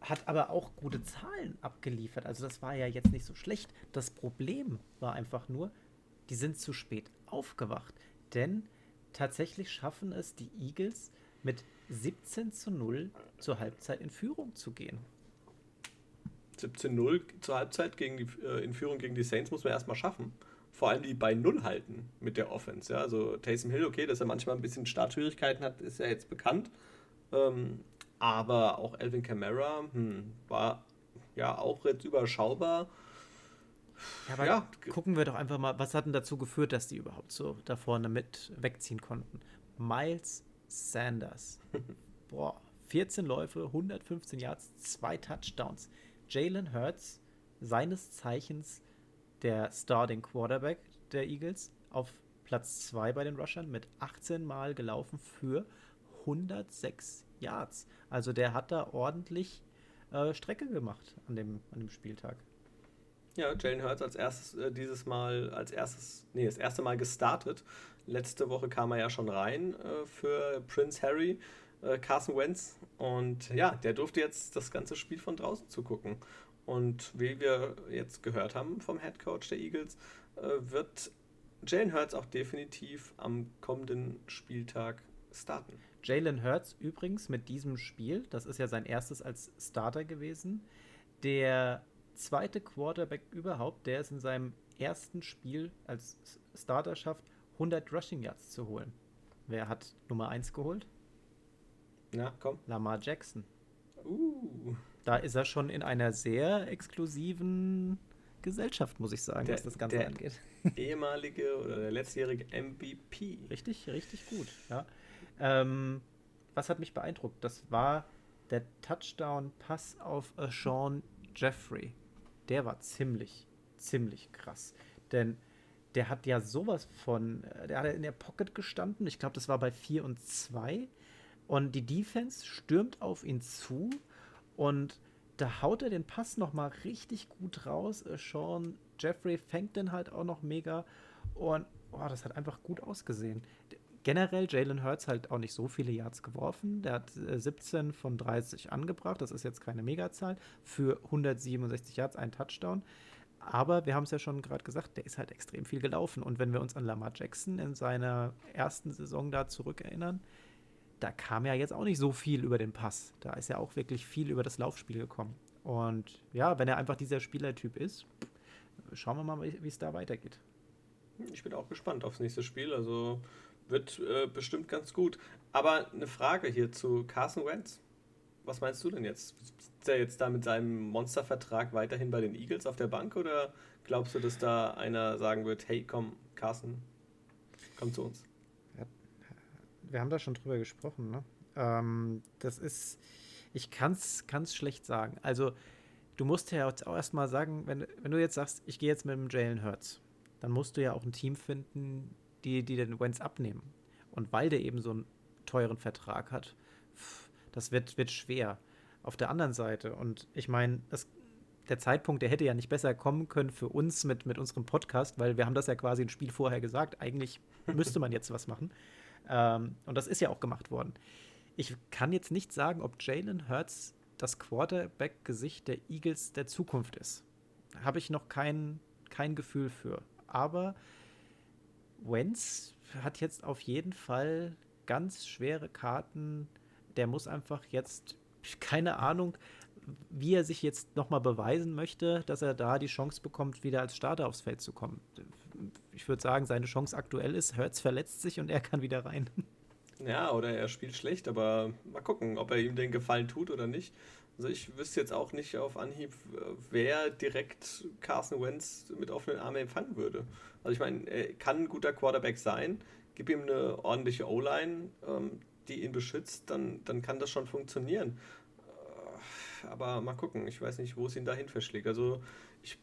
hat aber auch gute Zahlen abgeliefert. Also das war ja jetzt nicht so schlecht. Das Problem war einfach nur, die sind zu spät aufgewacht. Denn tatsächlich schaffen es die Eagles, mit 17 zu 0 zur Halbzeit in Führung zu gehen. 17-0 zur Halbzeit gegen die, äh, in Führung gegen die Saints muss man erstmal schaffen. Vor allem die bei Null halten mit der Offense. Ja? Also Taysom Hill, okay, dass er manchmal ein bisschen Startschwierigkeiten hat, ist ja jetzt bekannt. Ähm, aber auch Elvin Kamara hm, war ja auch jetzt überschaubar. Ja, aber ja. gucken wir doch einfach mal, was hat denn dazu geführt, dass die überhaupt so da vorne mit wegziehen konnten? Miles Sanders. Boah, 14 Läufe, 115 Yards, zwei Touchdowns. Jalen Hurts, seines Zeichens der Starting Quarterback der Eagles, auf Platz 2 bei den Rushern mit 18 Mal gelaufen für 106 Yards. Also der hat da ordentlich äh, Strecke gemacht an dem, an dem Spieltag. Ja, Jalen Hurts als erstes äh, dieses Mal, als erstes, nee, das erste Mal gestartet. Letzte Woche kam er ja schon rein äh, für Prince Harry, äh, Carson Wentz. Und ja, der durfte jetzt das ganze Spiel von draußen zugucken. Und wie wir jetzt gehört haben vom Head Coach der Eagles, äh, wird Jalen Hurts auch definitiv am kommenden Spieltag starten. Jalen Hurts übrigens mit diesem Spiel, das ist ja sein erstes als Starter gewesen, der zweite Quarterback überhaupt, der es in seinem ersten Spiel als Starter schafft, 100 Rushing Yards zu holen. Wer hat Nummer 1 geholt? Na, komm. Lamar Jackson. Uh. Da ist er schon in einer sehr exklusiven Gesellschaft, muss ich sagen, der, was das Ganze angeht. Ehemalige oder der letztjährige MVP. Richtig, richtig gut, ja. Ähm, was hat mich beeindruckt? Das war der Touchdown-Pass auf Sean Jeffrey. Der war ziemlich, ziemlich krass. Denn der hat ja sowas von, äh, der hat in der Pocket gestanden. Ich glaube, das war bei 4 und 2. Und die Defense stürmt auf ihn zu und da haut er den Pass nochmal richtig gut raus. Äh, Sean Jeffrey fängt den halt auch noch mega und oh, das hat einfach gut ausgesehen generell Jalen Hurts halt auch nicht so viele Yards geworfen. Der hat äh, 17 von 30 angebracht. Das ist jetzt keine Megazahl. Für 167 Yards ein Touchdown. Aber wir haben es ja schon gerade gesagt, der ist halt extrem viel gelaufen. Und wenn wir uns an Lamar Jackson in seiner ersten Saison da zurückerinnern, da kam ja jetzt auch nicht so viel über den Pass. Da ist ja auch wirklich viel über das Laufspiel gekommen. Und ja, wenn er einfach dieser Spielertyp ist, schauen wir mal, wie es da weitergeht. Ich bin auch gespannt aufs nächste Spiel. Also wird äh, bestimmt ganz gut. Aber eine Frage hier zu Carson Wentz. Was meinst du denn jetzt? Ist er jetzt da mit seinem Monstervertrag weiterhin bei den Eagles auf der Bank oder glaubst du, dass da einer sagen wird, hey, komm, Carson, komm zu uns? Wir haben da schon drüber gesprochen, ne? Ähm, das ist, ich kann es schlecht sagen. Also, du musst ja auch erstmal sagen, wenn, wenn du jetzt sagst, ich gehe jetzt mit dem Jalen Hurts, dann musst du ja auch ein Team finden, die, die den Wentz abnehmen. Und weil der eben so einen teuren Vertrag hat, das wird, wird schwer. Auf der anderen Seite, und ich meine, der Zeitpunkt, der hätte ja nicht besser kommen können für uns mit, mit unserem Podcast, weil wir haben das ja quasi ein Spiel vorher gesagt. Eigentlich müsste man jetzt was machen. Ähm, und das ist ja auch gemacht worden. Ich kann jetzt nicht sagen, ob Jalen Hurts das Quarterback-Gesicht der Eagles der Zukunft ist. Habe ich noch kein, kein Gefühl für. Aber Wenz hat jetzt auf jeden Fall ganz schwere Karten. Der muss einfach jetzt, keine Ahnung, wie er sich jetzt nochmal beweisen möchte, dass er da die Chance bekommt, wieder als Starter aufs Feld zu kommen. Ich würde sagen, seine Chance aktuell ist, Hertz verletzt sich und er kann wieder rein. Ja, oder er spielt schlecht, aber mal gucken, ob er ihm den Gefallen tut oder nicht. Also ich wüsste jetzt auch nicht auf Anhieb, wer direkt Carson Wentz mit offenen Armen empfangen würde. Also ich meine, er kann ein guter Quarterback sein, gib ihm eine ordentliche O-Line, ähm, die ihn beschützt, dann, dann kann das schon funktionieren. Äh, aber mal gucken, ich weiß nicht, wo es ihn dahin verschlägt. Also ich,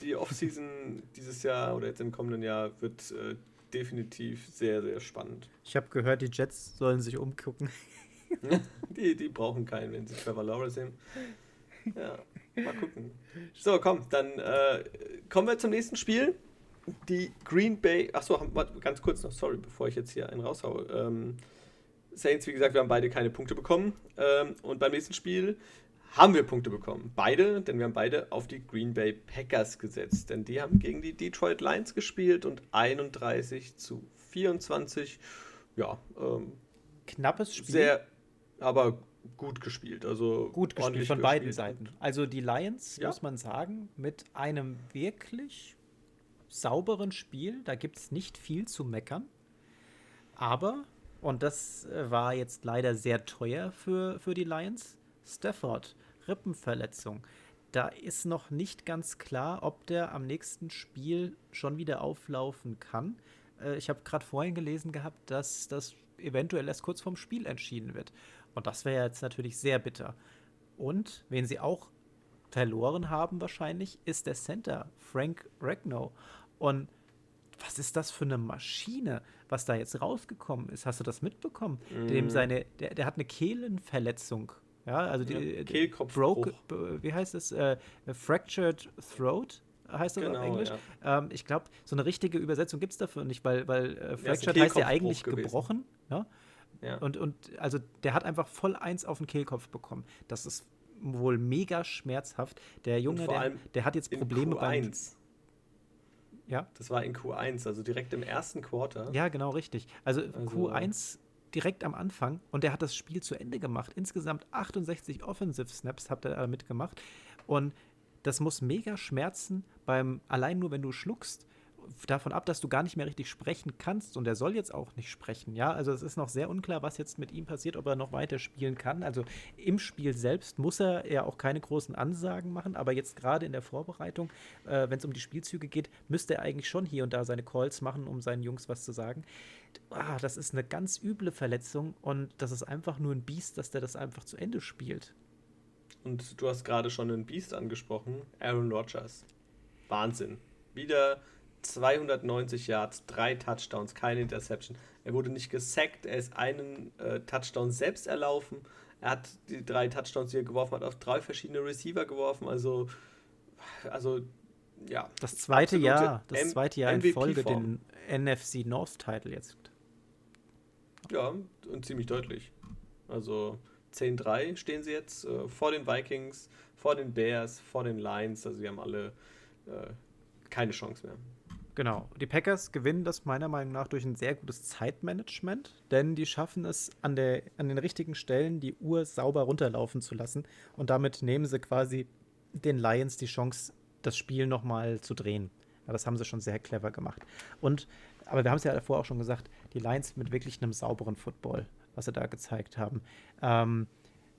die Offseason dieses Jahr oder jetzt im kommenden Jahr wird äh, definitiv sehr, sehr spannend. Ich habe gehört, die Jets sollen sich umgucken. die, die brauchen keinen, wenn sie Trevor Lawrence sehen. Ja, mal gucken. So, komm, dann äh, kommen wir zum nächsten Spiel. Die Green Bay. Achso, ganz kurz noch, sorry, bevor ich jetzt hier einen raushaue. Ähm, Saints, wie gesagt, wir haben beide keine Punkte bekommen. Ähm, und beim nächsten Spiel haben wir Punkte bekommen. Beide, denn wir haben beide auf die Green Bay Packers gesetzt. Denn die haben gegen die Detroit Lions gespielt und 31 zu 24. Ja, ähm, Knappes Spiel. Sehr, aber gut gespielt. Also gut gespielt von beiden Seiten. Also die Lions, ja. muss man sagen, mit einem wirklich sauberen Spiel. Da gibt es nicht viel zu meckern. Aber, und das äh, war jetzt leider sehr teuer für, für die Lions, Stafford, Rippenverletzung. Da ist noch nicht ganz klar, ob der am nächsten Spiel schon wieder auflaufen kann. Äh, ich habe gerade vorhin gelesen gehabt, dass das eventuell erst kurz vorm Spiel entschieden wird. Und das wäre jetzt natürlich sehr bitter. Und wen sie auch verloren haben wahrscheinlich, ist der Center, Frank Regno. Und was ist das für eine Maschine, was da jetzt rausgekommen ist? Hast du das mitbekommen? Mm. Dem seine, der, der hat eine Kehlenverletzung. Ja, also die ja, Kehlkopfbruch. Broke, wie heißt es? Äh, fractured Throat heißt das genau, auf Englisch. Ja. Ähm, ich glaube, so eine richtige Übersetzung gibt es dafür nicht, weil, weil äh, Fractured heißt ja eigentlich gewesen. gebrochen. Ja? ja? Und, und also der hat einfach voll eins auf den Kehlkopf bekommen. Das ist wohl mega schmerzhaft. Der Junge, der, der hat jetzt Probleme beim. Ja. Das war in Q1, also direkt im ersten Quarter. Ja, genau, richtig. Also, also Q1 direkt am Anfang und der hat das Spiel zu Ende gemacht. Insgesamt 68 Offensive Snaps hat er mitgemacht. Und das muss mega schmerzen beim, allein nur wenn du schluckst, davon ab, dass du gar nicht mehr richtig sprechen kannst und er soll jetzt auch nicht sprechen, ja, also es ist noch sehr unklar, was jetzt mit ihm passiert, ob er noch weiter spielen kann, also im Spiel selbst muss er ja auch keine großen Ansagen machen, aber jetzt gerade in der Vorbereitung, äh, wenn es um die Spielzüge geht, müsste er eigentlich schon hier und da seine Calls machen, um seinen Jungs was zu sagen. Ah, das ist eine ganz üble Verletzung und das ist einfach nur ein Biest, dass der das einfach zu Ende spielt. Und du hast gerade schon einen Beast angesprochen, Aaron Rodgers. Wahnsinn. Wieder 290 Yards, drei Touchdowns, keine Interception. Er wurde nicht gesackt, er ist einen äh, Touchdown selbst erlaufen. Er hat die drei Touchdowns, die er geworfen hat, auf drei verschiedene Receiver geworfen. Also, also ja. Das zweite Jahr, das M zweite Jahr in Folge den NFC North Title jetzt. Ja, und ziemlich deutlich. Also 10-3 stehen sie jetzt äh, vor den Vikings, vor den Bears, vor den Lions. Also sie haben alle äh, keine Chance mehr. Genau. Die Packers gewinnen das meiner Meinung nach durch ein sehr gutes Zeitmanagement, denn die schaffen es an, der, an den richtigen Stellen, die Uhr sauber runterlaufen zu lassen. Und damit nehmen sie quasi den Lions die Chance, das Spiel nochmal zu drehen. Ja, das haben sie schon sehr clever gemacht. Und, aber wir haben es ja davor auch schon gesagt, die Lions mit wirklich einem sauberen Football was sie da gezeigt haben. Ähm,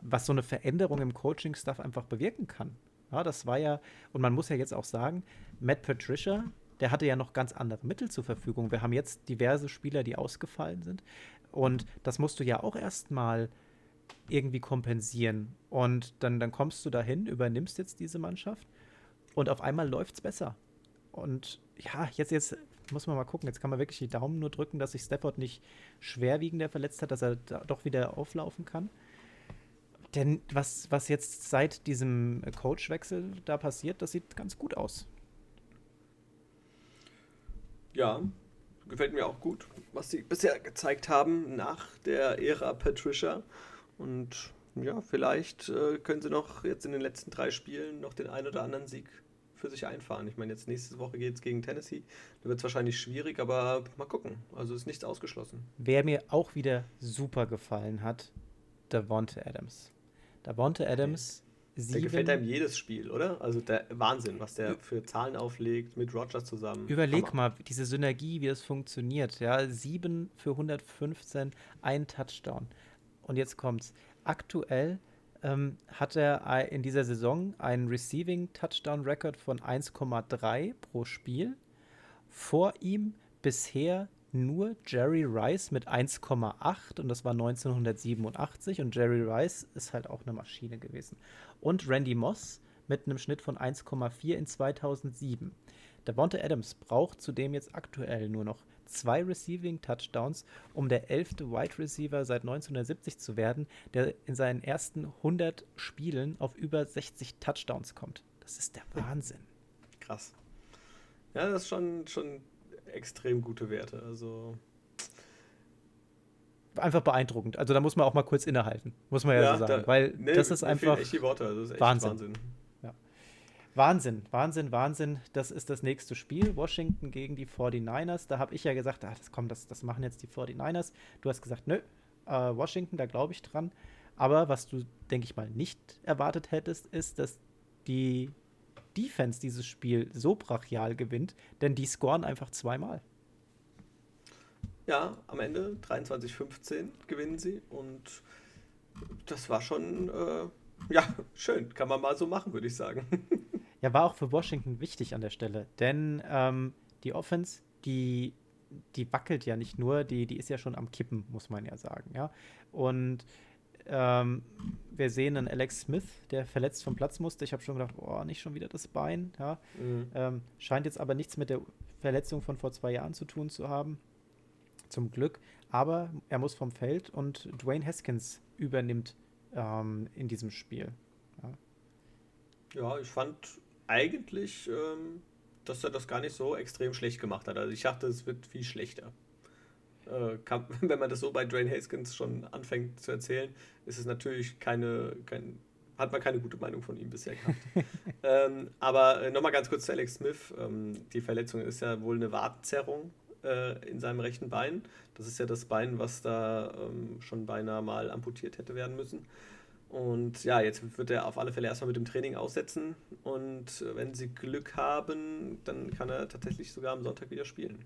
was so eine Veränderung im Coaching-Stuff einfach bewirken kann. Ja, das war ja, und man muss ja jetzt auch sagen, Matt Patricia, der hatte ja noch ganz andere Mittel zur Verfügung. Wir haben jetzt diverse Spieler, die ausgefallen sind. Und das musst du ja auch erstmal irgendwie kompensieren. Und dann, dann kommst du dahin, übernimmst jetzt diese Mannschaft und auf einmal läuft es besser. Und ja, jetzt, jetzt muss man mal gucken. Jetzt kann man wirklich die Daumen nur drücken, dass sich Stafford nicht schwerwiegender verletzt hat, dass er doch wieder auflaufen kann. Denn was, was jetzt seit diesem Coachwechsel da passiert, das sieht ganz gut aus. Ja, gefällt mir auch gut, was sie bisher gezeigt haben nach der Ära Patricia. Und ja, vielleicht äh, können sie noch jetzt in den letzten drei Spielen noch den einen oder anderen Sieg für sich einfahren. Ich meine, jetzt nächste Woche geht es gegen Tennessee. Da wird es wahrscheinlich schwierig, aber mal gucken. Also ist nichts ausgeschlossen. Wer mir auch wieder super gefallen hat, Davonte Adams. Davonte Adams. Sieben. Der gefällt einem jedes Spiel, oder? Also der Wahnsinn, was der für Zahlen auflegt mit Rogers zusammen. Überleg Hammer. mal, diese Synergie, wie das funktioniert. Ja, 7 für 115, ein Touchdown. Und jetzt kommt's. Aktuell ähm, hat er in dieser Saison einen Receiving Touchdown Record von 1,3 pro Spiel. Vor ihm bisher nur Jerry Rice mit 1,8 und das war 1987 und Jerry Rice ist halt auch eine Maschine gewesen. Und Randy Moss mit einem Schnitt von 1,4 in 2007. Davonte Adams braucht zudem jetzt aktuell nur noch zwei Receiving Touchdowns, um der elfte Wide Receiver seit 1970 zu werden, der in seinen ersten 100 Spielen auf über 60 Touchdowns kommt. Das ist der Wahnsinn. Krass. Ja, das ist schon, schon extrem gute Werte. Also einfach beeindruckend. Also da muss man auch mal kurz innehalten, muss man ja, ja so sagen, da, weil nee, das ist einfach echt die Worte. Also das ist Wahnsinn. Wahnsinn. Wahnsinn, Wahnsinn, Wahnsinn. Das ist das nächste Spiel. Washington gegen die 49ers. Da habe ich ja gesagt, ah, das kommt, das, das machen jetzt die 49ers. Du hast gesagt, nö, äh, Washington, da glaube ich dran. Aber was du, denke ich mal, nicht erwartet hättest, ist, dass die Defense dieses Spiel so brachial gewinnt, denn die scoren einfach zweimal. Ja, am Ende 23-15 gewinnen sie und das war schon, äh, ja, schön. Kann man mal so machen, würde ich sagen. ja, war auch für Washington wichtig an der Stelle, denn ähm, die Offense, die, die wackelt ja nicht nur, die, die ist ja schon am Kippen, muss man ja sagen, ja. Und ähm, wir sehen einen Alex Smith, der verletzt vom Platz musste. Ich habe schon gedacht, oh, nicht schon wieder das Bein. Ja. Mhm. Ähm, scheint jetzt aber nichts mit der Verletzung von vor zwei Jahren zu tun zu haben. Zum Glück. Aber er muss vom Feld und Dwayne Haskins übernimmt ähm, in diesem Spiel. Ja. ja, ich fand eigentlich, ähm, dass er das gar nicht so extrem schlecht gemacht hat. Also ich dachte, es wird viel schlechter äh, kann, wenn man das so bei Dwayne Haskins schon anfängt zu erzählen, ist es natürlich keine, kein, hat man keine gute Meinung von ihm bisher gehabt. ähm, aber äh, nochmal ganz kurz zu Alex Smith. Ähm, die Verletzung ist ja wohl eine Wadenzerrung äh, in seinem rechten Bein. Das ist ja das Bein, was da ähm, schon beinahe mal amputiert hätte werden müssen. Und ja, jetzt wird er auf alle Fälle erstmal mit dem Training aussetzen. Und äh, wenn sie Glück haben, dann kann er tatsächlich sogar am Sonntag wieder spielen.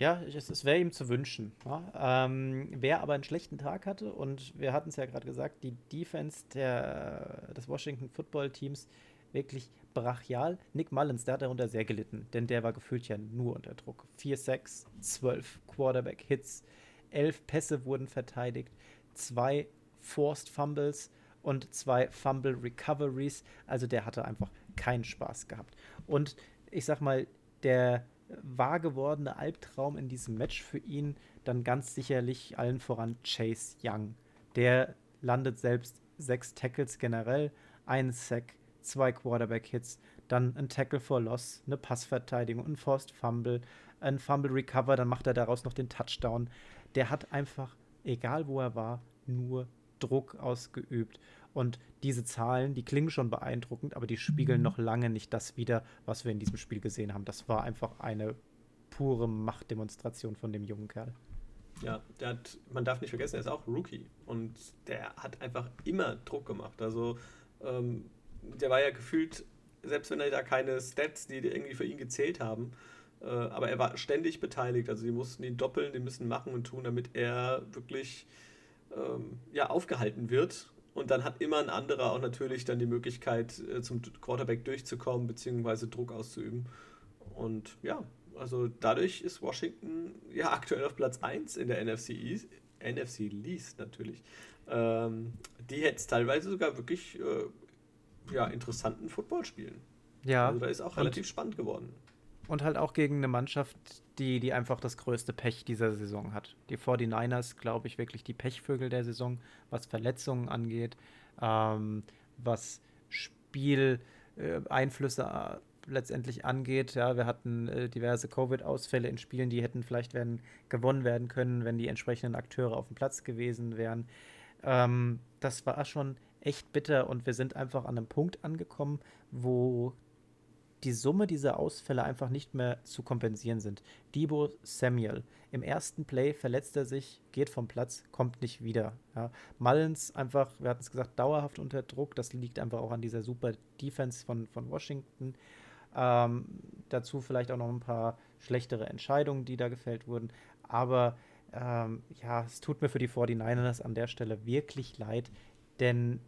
Ja, es, es wäre ihm zu wünschen. Ja? Ähm, wer aber einen schlechten Tag hatte, und wir hatten es ja gerade gesagt, die Defense der, des Washington Football Teams wirklich brachial. Nick Mullins, der hat darunter sehr gelitten, denn der war gefühlt ja nur unter Druck. 4 6 12 Quarterback-Hits, 11 Pässe wurden verteidigt, zwei Forced Fumbles und zwei Fumble Recoveries. Also der hatte einfach keinen Spaß gehabt. Und ich sag mal, der wahr gewordene Albtraum in diesem Match für ihn dann ganz sicherlich allen voran Chase Young. Der landet selbst sechs Tackles generell, ein Sack, zwei Quarterback-Hits, dann ein Tackle for Loss, eine Passverteidigung, ein Forced Fumble, ein Fumble Recover, dann macht er daraus noch den Touchdown. Der hat einfach, egal wo er war, nur Druck ausgeübt. Und diese Zahlen, die klingen schon beeindruckend, aber die spiegeln mhm. noch lange nicht das wider, was wir in diesem Spiel gesehen haben. Das war einfach eine pure Machtdemonstration von dem jungen Kerl. Ja, der hat, man darf nicht vergessen, er ist auch Rookie und der hat einfach immer Druck gemacht. Also ähm, der war ja gefühlt, selbst wenn er da keine Stats, die irgendwie für ihn gezählt haben, äh, aber er war ständig beteiligt. Also die mussten ihn doppeln, die müssen machen und tun, damit er wirklich ähm, ja, aufgehalten wird und dann hat immer ein anderer auch natürlich dann die Möglichkeit, äh, zum Quarterback durchzukommen, beziehungsweise Druck auszuüben. Und ja, also dadurch ist Washington ja aktuell auf Platz 1 in der NFC East, NFC Least natürlich. Ähm, die jetzt teilweise sogar wirklich äh, ja, interessanten Football spielen. Ja. Also da ist auch relativ spannend geworden. Und halt auch gegen eine Mannschaft, die, die einfach das größte Pech dieser Saison hat. Die 49ers, glaube ich, wirklich die Pechvögel der Saison, was Verletzungen angeht, ähm, was Spieleinflüsse äh, letztendlich angeht. Ja, wir hatten äh, diverse Covid-Ausfälle in Spielen, die hätten vielleicht werden, gewonnen werden können, wenn die entsprechenden Akteure auf dem Platz gewesen wären. Ähm, das war schon echt bitter und wir sind einfach an einem Punkt angekommen, wo die Summe dieser Ausfälle einfach nicht mehr zu kompensieren sind. Debo Samuel. Im ersten Play verletzt er sich, geht vom Platz, kommt nicht wieder. Ja. Mullins einfach, wir hatten es gesagt, dauerhaft unter Druck. Das liegt einfach auch an dieser super Defense von, von Washington. Ähm, dazu vielleicht auch noch ein paar schlechtere Entscheidungen, die da gefällt wurden. Aber ähm, ja, es tut mir für die 49ers an der Stelle wirklich leid, denn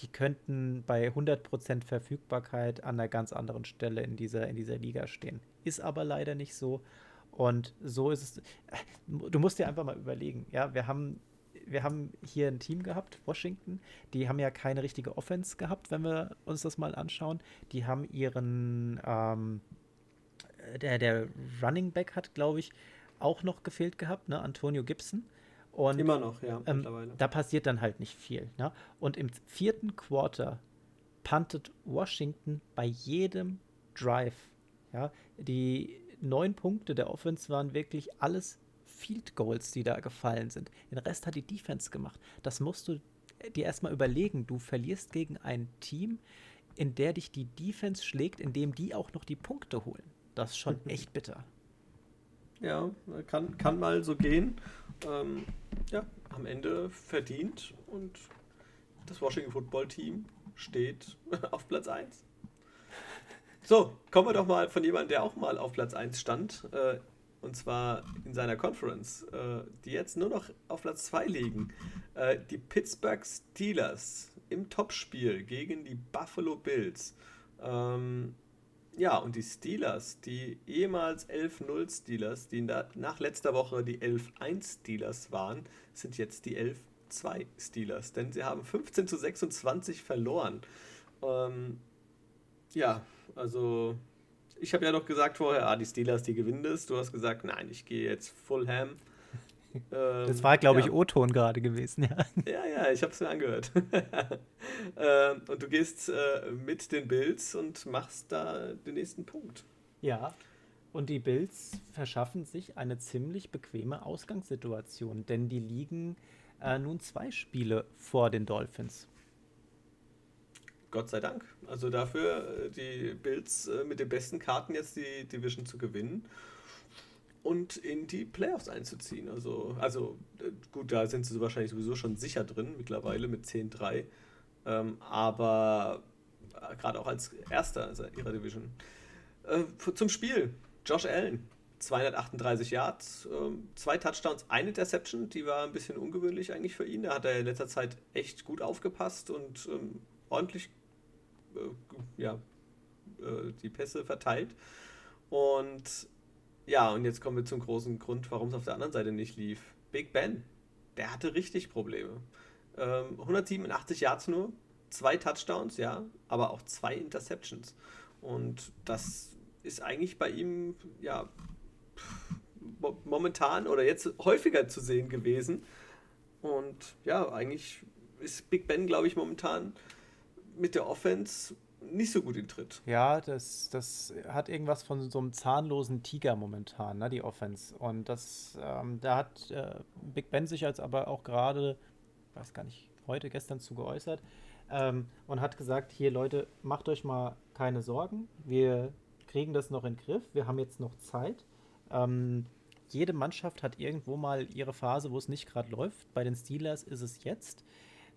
die könnten bei 100% Verfügbarkeit an einer ganz anderen Stelle in dieser, in dieser Liga stehen. Ist aber leider nicht so. Und so ist es. Du musst dir einfach mal überlegen, ja, wir haben, wir haben hier ein Team gehabt, Washington, die haben ja keine richtige Offense gehabt, wenn wir uns das mal anschauen. Die haben ihren, ähm, der, der Running Back hat, glaube ich, auch noch gefehlt gehabt, ne, Antonio Gibson. Und, Immer noch, ja, ähm, Da passiert dann halt nicht viel. Ne? Und im vierten Quarter puntet Washington bei jedem Drive. Ja? Die neun Punkte der Offense waren wirklich alles Field Goals, die da gefallen sind. Den Rest hat die Defense gemacht. Das musst du dir erstmal überlegen. Du verlierst gegen ein Team, in der dich die Defense schlägt, indem die auch noch die Punkte holen. Das ist schon echt bitter. Ja, kann, kann mal so gehen. Ähm, ja, am Ende verdient und das Washington Football Team steht auf Platz 1. So, kommen wir doch mal von jemandem, der auch mal auf Platz 1 stand. Äh, und zwar in seiner Conference, äh, die jetzt nur noch auf Platz 2 liegen. Äh, die Pittsburgh Steelers im Topspiel gegen die Buffalo Bills. Ähm, ja, und die Steelers, die ehemals 11-0 Steelers, die nach letzter Woche die 11-1 Steelers waren, sind jetzt die 11-2 Steelers. Denn sie haben 15 zu 26 verloren. Ähm, ja, also ich habe ja noch gesagt vorher, ah, die Steelers, die gewinnen das. Du hast gesagt, nein, ich gehe jetzt Fulham. Ähm, das war, glaube ja. ich, O-Ton gerade gewesen, ja. Ja, ja, ich habe es mir angehört. ähm, und du gehst äh, mit den Bills und machst da den nächsten Punkt. Ja, und die Bills verschaffen sich eine ziemlich bequeme Ausgangssituation, denn die liegen äh, nun zwei Spiele vor den Dolphins. Gott sei Dank. Also dafür äh, die Bills äh, mit den besten Karten jetzt die Division zu gewinnen und in die Playoffs einzuziehen. Also, also äh, gut, da sind sie wahrscheinlich sowieso schon sicher drin mittlerweile mit 10-3. Ähm, aber gerade auch als Erster ihrer Division. Äh, zum Spiel. Josh Allen. 238 Yards, äh, zwei Touchdowns, eine Interception, die war ein bisschen ungewöhnlich eigentlich für ihn. Da hat er in letzter Zeit echt gut aufgepasst und ähm, ordentlich äh, ja, äh, die Pässe verteilt. Und ja, und jetzt kommen wir zum großen Grund, warum es auf der anderen Seite nicht lief. Big Ben, der hatte richtig Probleme. Ähm, 187 Yards nur, zwei Touchdowns, ja, aber auch zwei Interceptions. Und das ist eigentlich bei ihm, ja, momentan oder jetzt häufiger zu sehen gewesen. Und ja, eigentlich ist Big Ben, glaube ich, momentan mit der Offense nicht so gut in Tritt. Ja, das, das hat irgendwas von so einem zahnlosen Tiger momentan, ne, die Offense. Und das, ähm, da hat äh, Big Ben sich jetzt aber auch gerade, weiß gar nicht, heute, gestern zu geäußert ähm, und hat gesagt, hier Leute, macht euch mal keine Sorgen, wir kriegen das noch in den Griff, wir haben jetzt noch Zeit. Ähm, jede Mannschaft hat irgendwo mal ihre Phase, wo es nicht gerade läuft. Bei den Steelers ist es jetzt.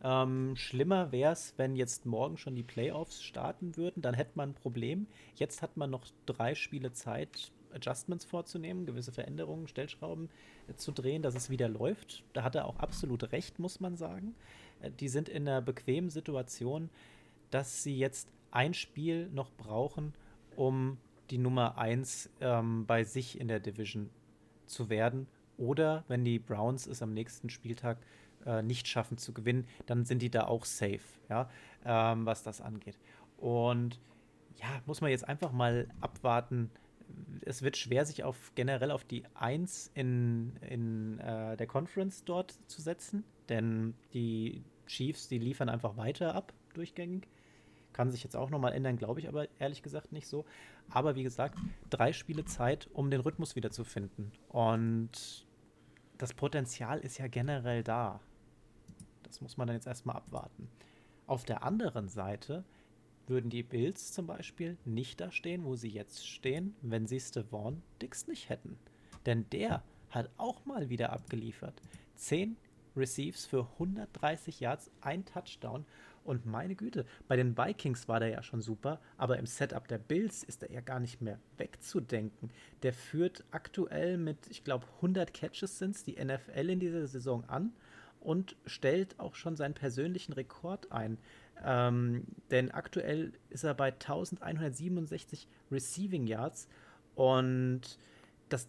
Ähm, schlimmer wäre es, wenn jetzt morgen schon die Playoffs starten würden. Dann hätte man ein Problem. Jetzt hat man noch drei Spiele Zeit, Adjustments vorzunehmen, gewisse Veränderungen, Stellschrauben äh, zu drehen, dass es wieder läuft. Da hat er auch absolut recht, muss man sagen. Äh, die sind in einer bequemen Situation, dass sie jetzt ein Spiel noch brauchen, um die Nummer 1 ähm, bei sich in der Division zu werden. Oder wenn die Browns es am nächsten Spieltag äh, nicht schaffen zu gewinnen, dann sind die da auch safe, ja, ähm, was das angeht. Und ja, muss man jetzt einfach mal abwarten. Es wird schwer, sich auf generell auf die 1 in, in äh, der Conference dort zu setzen, denn die Chiefs, die liefern einfach weiter ab, durchgängig. Kann sich jetzt auch nochmal ändern, glaube ich aber ehrlich gesagt nicht so. Aber wie gesagt, drei Spiele Zeit, um den Rhythmus wiederzufinden. Und das Potenzial ist ja generell da. Das muss man dann jetzt erstmal abwarten. Auf der anderen Seite würden die Bills zum Beispiel nicht da stehen, wo sie jetzt stehen, wenn sie Stevon Dix nicht hätten. Denn der hat auch mal wieder abgeliefert. Zehn Receives für 130 Yards, ein Touchdown. Und meine Güte, bei den Vikings war der ja schon super, aber im Setup der Bills ist er ja gar nicht mehr wegzudenken. Der führt aktuell mit, ich glaube, 100 Catches sind die NFL in dieser Saison an und stellt auch schon seinen persönlichen Rekord ein. Ähm, denn aktuell ist er bei 1167 Receiving Yards und das,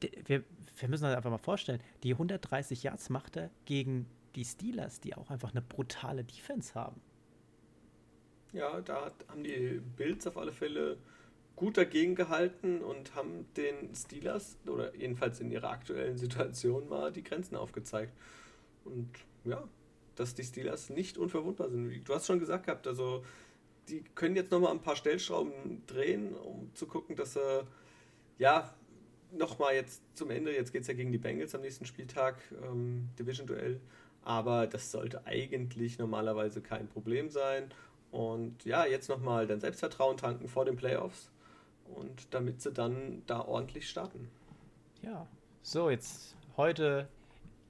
wir, wir müssen uns einfach mal vorstellen, die 130 Yards macht er gegen die Steelers, die auch einfach eine brutale Defense haben. Ja, da haben die Bills auf alle Fälle gut dagegen gehalten und haben den Steelers, oder jedenfalls in ihrer aktuellen Situation mal die Grenzen aufgezeigt. Und ja, dass die Steelers nicht unverwundbar sind. Du hast schon gesagt gehabt, also die können jetzt nochmal ein paar Stellschrauben drehen, um zu gucken, dass sie, ja, nochmal jetzt zum Ende, jetzt geht es ja gegen die Bengals am nächsten Spieltag, ähm, Division-Duell, aber das sollte eigentlich normalerweise kein Problem sein. Und ja, jetzt nochmal dein Selbstvertrauen tanken vor den Playoffs und damit sie dann da ordentlich starten. Ja, so jetzt heute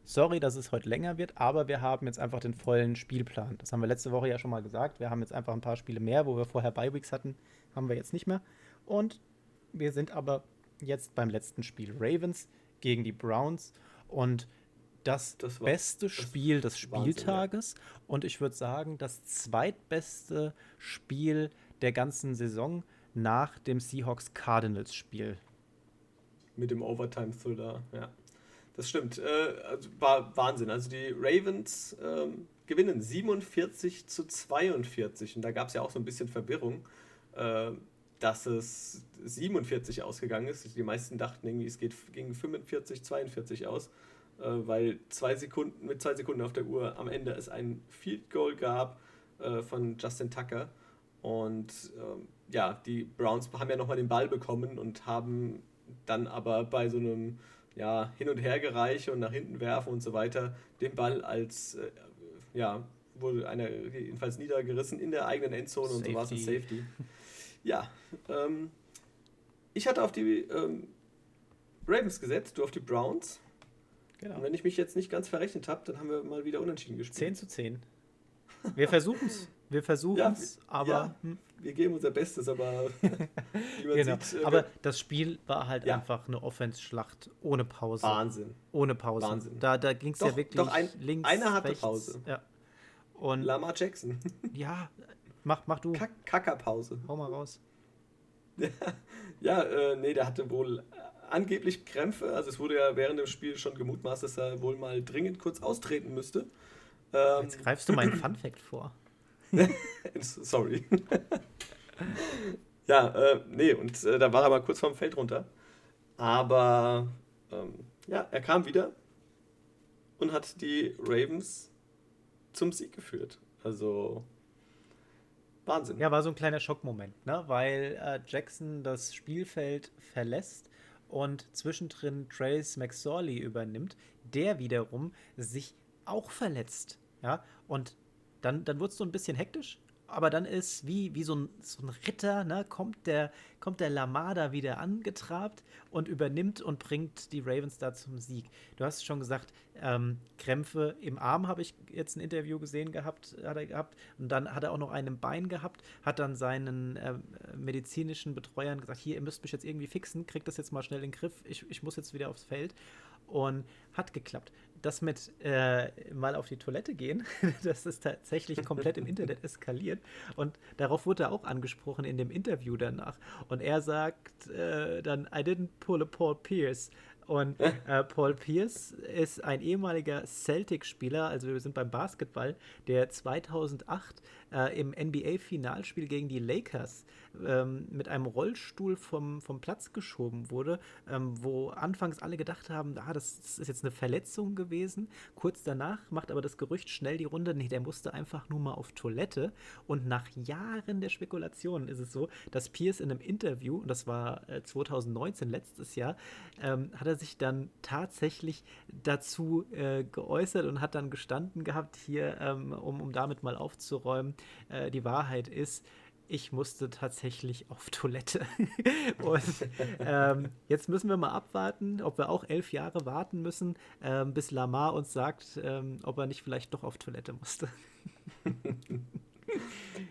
Sorry, dass es heute länger wird, aber wir haben jetzt einfach den vollen Spielplan. Das haben wir letzte Woche ja schon mal gesagt. Wir haben jetzt einfach ein paar Spiele mehr, wo wir vorher Bi-Weeks hatten, haben wir jetzt nicht mehr. Und wir sind aber jetzt beim letzten Spiel. Ravens gegen die Browns. Und das, das war, beste Spiel des Spieltages. Wahnsinn, ja. Und ich würde sagen, das zweitbeste Spiel der ganzen Saison nach dem Seahawks-Cardinals-Spiel. Mit dem Overtime-Thriller, ja. Das stimmt. Äh, also war Wahnsinn. Also die Ravens ähm, gewinnen 47 zu 42. Und da gab es ja auch so ein bisschen Verwirrung, äh, dass es 47 ausgegangen ist. Die meisten dachten irgendwie, es geht gegen 45, 42 aus, äh, weil zwei Sekunden, mit zwei Sekunden auf der Uhr am Ende es ein Field Goal gab äh, von Justin Tucker. Und ähm, ja, die Browns haben ja nochmal den Ball bekommen und haben dann aber bei so einem ja, Hin- und Hergereiche und nach hinten werfen und so weiter, den Ball als, äh, ja, wurde einer jedenfalls niedergerissen in der eigenen Endzone Safety. und so war es ein Safety. Ja, ähm, ich hatte auf die ähm, Ravens gesetzt, du auf die Browns. Genau. Und wenn ich mich jetzt nicht ganz verrechnet habe, dann haben wir mal wieder unentschieden gespielt. 10 zu 10. Wir versuchen es. Wir versuchen es, ja, aber. Ja, hm. Wir geben unser Bestes, aber. genau. Sieht, äh, aber das Spiel war halt ja. einfach eine Offense-Schlacht ohne Pause. Wahnsinn. Ohne Pause. Wahnsinn. Da, da ging es ja wirklich doch ein, links. Einer hatte rechts. Pause. Ja. Und Lamar Jackson. ja, mach, mach du. Kackerpause. Hau mal raus. ja, äh, nee, der hatte wohl angeblich Krämpfe. Also es wurde ja während dem Spiel schon gemutmaßt, dass er wohl mal dringend kurz austreten müsste. Ähm, Jetzt greifst du meinen Fun-Fact vor. Sorry. ja, äh, nee, und äh, da war er mal kurz vorm Feld runter. Aber ähm, ja, er kam wieder und hat die Ravens zum Sieg geführt. Also Wahnsinn. Ja, war so ein kleiner Schockmoment, ne? weil äh, Jackson das Spielfeld verlässt und zwischendrin Trace McSorley übernimmt, der wiederum sich auch verletzt. Ja, und dann, dann wird es so ein bisschen hektisch, aber dann ist wie, wie so, ein, so ein Ritter, ne, kommt der, kommt der Lamada wieder angetrabt und übernimmt und bringt die Ravens da zum Sieg. Du hast schon gesagt, ähm, Krämpfe im Arm habe ich jetzt ein Interview gesehen gehabt, hat er gehabt. Und dann hat er auch noch einen im Bein gehabt, hat dann seinen äh, medizinischen Betreuern gesagt, hier, ihr müsst mich jetzt irgendwie fixen, kriegt das jetzt mal schnell in den Griff, ich, ich muss jetzt wieder aufs Feld. Und hat geklappt das mit äh, mal auf die Toilette gehen, das ist tatsächlich komplett im Internet eskaliert. Und darauf wurde er auch angesprochen in dem Interview danach. Und er sagt äh, dann, I didn't pull a Paul Pierce. Und äh, Paul Pierce ist ein ehemaliger Celtic-Spieler, also wir sind beim Basketball, der 2008 äh, im NBA-Finalspiel gegen die Lakers ähm, mit einem Rollstuhl vom, vom Platz geschoben wurde, ähm, wo anfangs alle gedacht haben, ah, das, das, ist jetzt eine Verletzung gewesen. Kurz danach macht aber das Gerücht schnell die Runde, nee, der musste einfach nur mal auf Toilette. Und nach Jahren der Spekulationen ist es so, dass Pierce in einem Interview, und das war äh, 2019, letztes Jahr, ähm, hat er sich dann tatsächlich dazu äh, geäußert und hat dann gestanden gehabt, hier, ähm, um, um damit mal aufzuräumen, äh, die Wahrheit ist, ich musste tatsächlich auf Toilette. und ähm, jetzt müssen wir mal abwarten, ob wir auch elf Jahre warten müssen, ähm, bis Lamar uns sagt, ähm, ob er nicht vielleicht doch auf Toilette musste.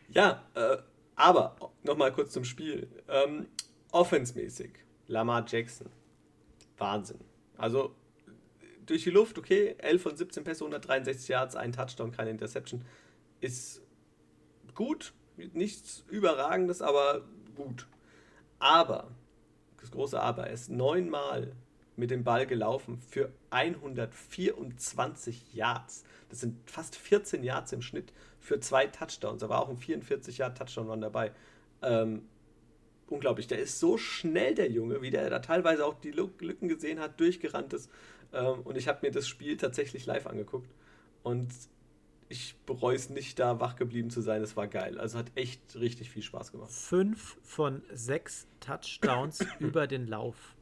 ja, äh, aber nochmal kurz zum Spiel. Ähm, Offensmäßig, Lamar Jackson. Wahnsinn. Also durch die Luft, okay, 11 von 17 Pässe, 163 Yards, ein Touchdown, keine Interception. Ist gut, nichts Überragendes, aber gut. Aber, das große Aber, er ist neunmal mit dem Ball gelaufen für 124 Yards. Das sind fast 14 Yards im Schnitt für zwei Touchdowns. Da war auch ein 44 Yard Touchdown Run dabei. Ähm, unglaublich. Der ist so schnell, der Junge, wie der da teilweise auch die Lücken gesehen hat, durchgerannt ist. Ähm, und ich habe mir das Spiel tatsächlich live angeguckt. Und ich bereue es nicht, da wach geblieben zu sein. Es war geil. Also hat echt richtig viel Spaß gemacht. Fünf von sechs Touchdowns über den Lauf.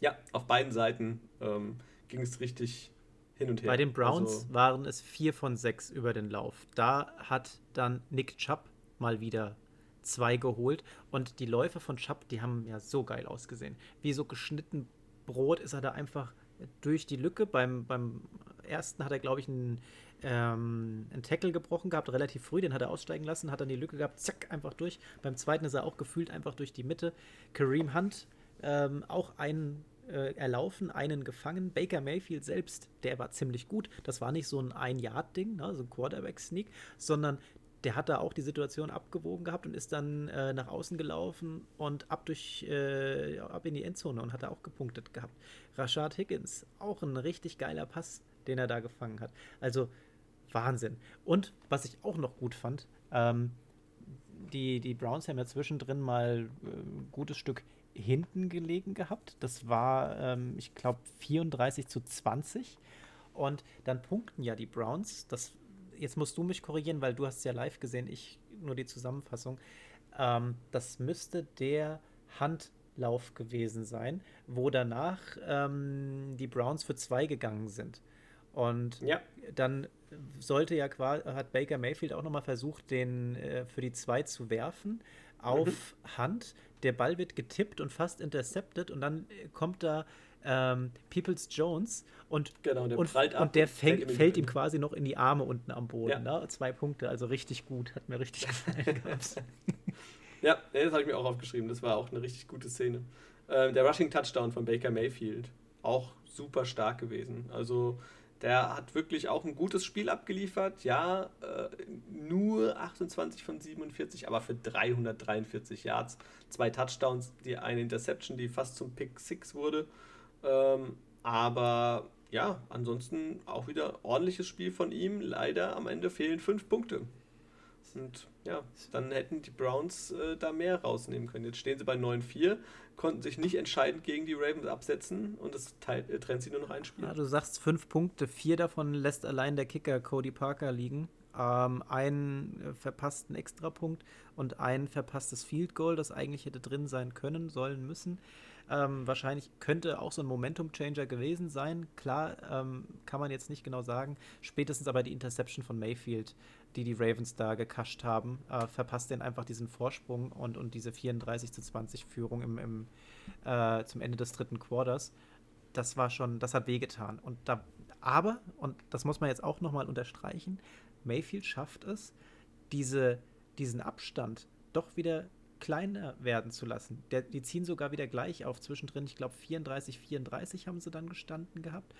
Ja, auf beiden Seiten ähm, ging es richtig hin und her. Bei den Browns also, waren es vier von sechs über den Lauf. Da hat dann Nick Chubb mal wieder zwei geholt. Und die Läufe von Chubb, die haben ja so geil ausgesehen. Wie so geschnitten Brot ist er da einfach durch die Lücke. Beim, beim ersten hat er, glaube ich, einen, ähm, einen Tackle gebrochen gehabt, relativ früh. Den hat er aussteigen lassen, hat dann die Lücke gehabt, zack, einfach durch. Beim zweiten ist er auch gefühlt einfach durch die Mitte. Kareem Hunt ähm, auch einen äh, erlaufen, einen gefangen. Baker Mayfield selbst, der war ziemlich gut. Das war nicht so ein Ein-Yard-Ding, ne, so ein Quarterback-Sneak, sondern der hat da auch die Situation abgewogen gehabt und ist dann äh, nach außen gelaufen und ab durch äh, ab in die Endzone und hat da auch gepunktet gehabt. Rashad Higgins, auch ein richtig geiler Pass, den er da gefangen hat. Also Wahnsinn. Und was ich auch noch gut fand, ähm, die, die Browns haben ja zwischendrin mal äh, ein gutes Stück hinten gelegen gehabt. Das war, ähm, ich glaube, 34 zu 20. Und dann punkten ja die Browns. Das, jetzt musst du mich korrigieren, weil du hast es ja live gesehen, ich nur die Zusammenfassung. Ähm, das müsste der Handlauf gewesen sein, wo danach ähm, die Browns für zwei gegangen sind. Und ja. Dann sollte ja quasi, hat Baker Mayfield auch nochmal versucht, den äh, für die zwei zu werfen auf mhm. Hand. Der Ball wird getippt und fast intercepted und dann äh, kommt da ähm, Peoples Jones und, genau, der, und, und der fängt, fällt ihm quasi noch in die Arme unten am Boden. Ja. Ne? Zwei Punkte, also richtig gut. Hat mir richtig gefallen. ja, das habe ich mir auch aufgeschrieben. Das war auch eine richtig gute Szene. Äh, der Rushing Touchdown von Baker Mayfield, auch super stark gewesen. Also der hat wirklich auch ein gutes Spiel abgeliefert. Ja, äh, nur 28 von 47, aber für 343 Yards. Zwei Touchdowns, die eine Interception, die fast zum Pick 6 wurde. Ähm, aber ja, ansonsten auch wieder ordentliches Spiel von ihm. Leider am Ende fehlen fünf Punkte. Und ja, dann hätten die Browns äh, da mehr rausnehmen können. Jetzt stehen sie bei 9-4 konnten sich nicht entscheidend gegen die Ravens absetzen und es teilt, äh, trennt sie nur noch ein Spiel. Ja, du sagst fünf Punkte, vier davon lässt allein der Kicker Cody Parker liegen. Ähm, einen äh, verpassten Extrapunkt und ein verpasstes Field Goal, das eigentlich hätte drin sein können, sollen, müssen. Ähm, wahrscheinlich könnte auch so ein Momentum-Changer gewesen sein. Klar, ähm, kann man jetzt nicht genau sagen. Spätestens aber die Interception von Mayfield die die Ravens da gekascht haben, äh, verpasst den einfach diesen Vorsprung und, und diese 34 zu 20 Führung im, im äh, zum Ende des dritten Quarters. Das war schon, das hat wehgetan. Und da, aber, und das muss man jetzt auch nochmal unterstreichen, Mayfield schafft es, diese, diesen Abstand doch wieder kleiner werden zu lassen. Der, die ziehen sogar wieder gleich auf. Zwischendrin, ich glaube, 34, 34 haben sie dann gestanden gehabt.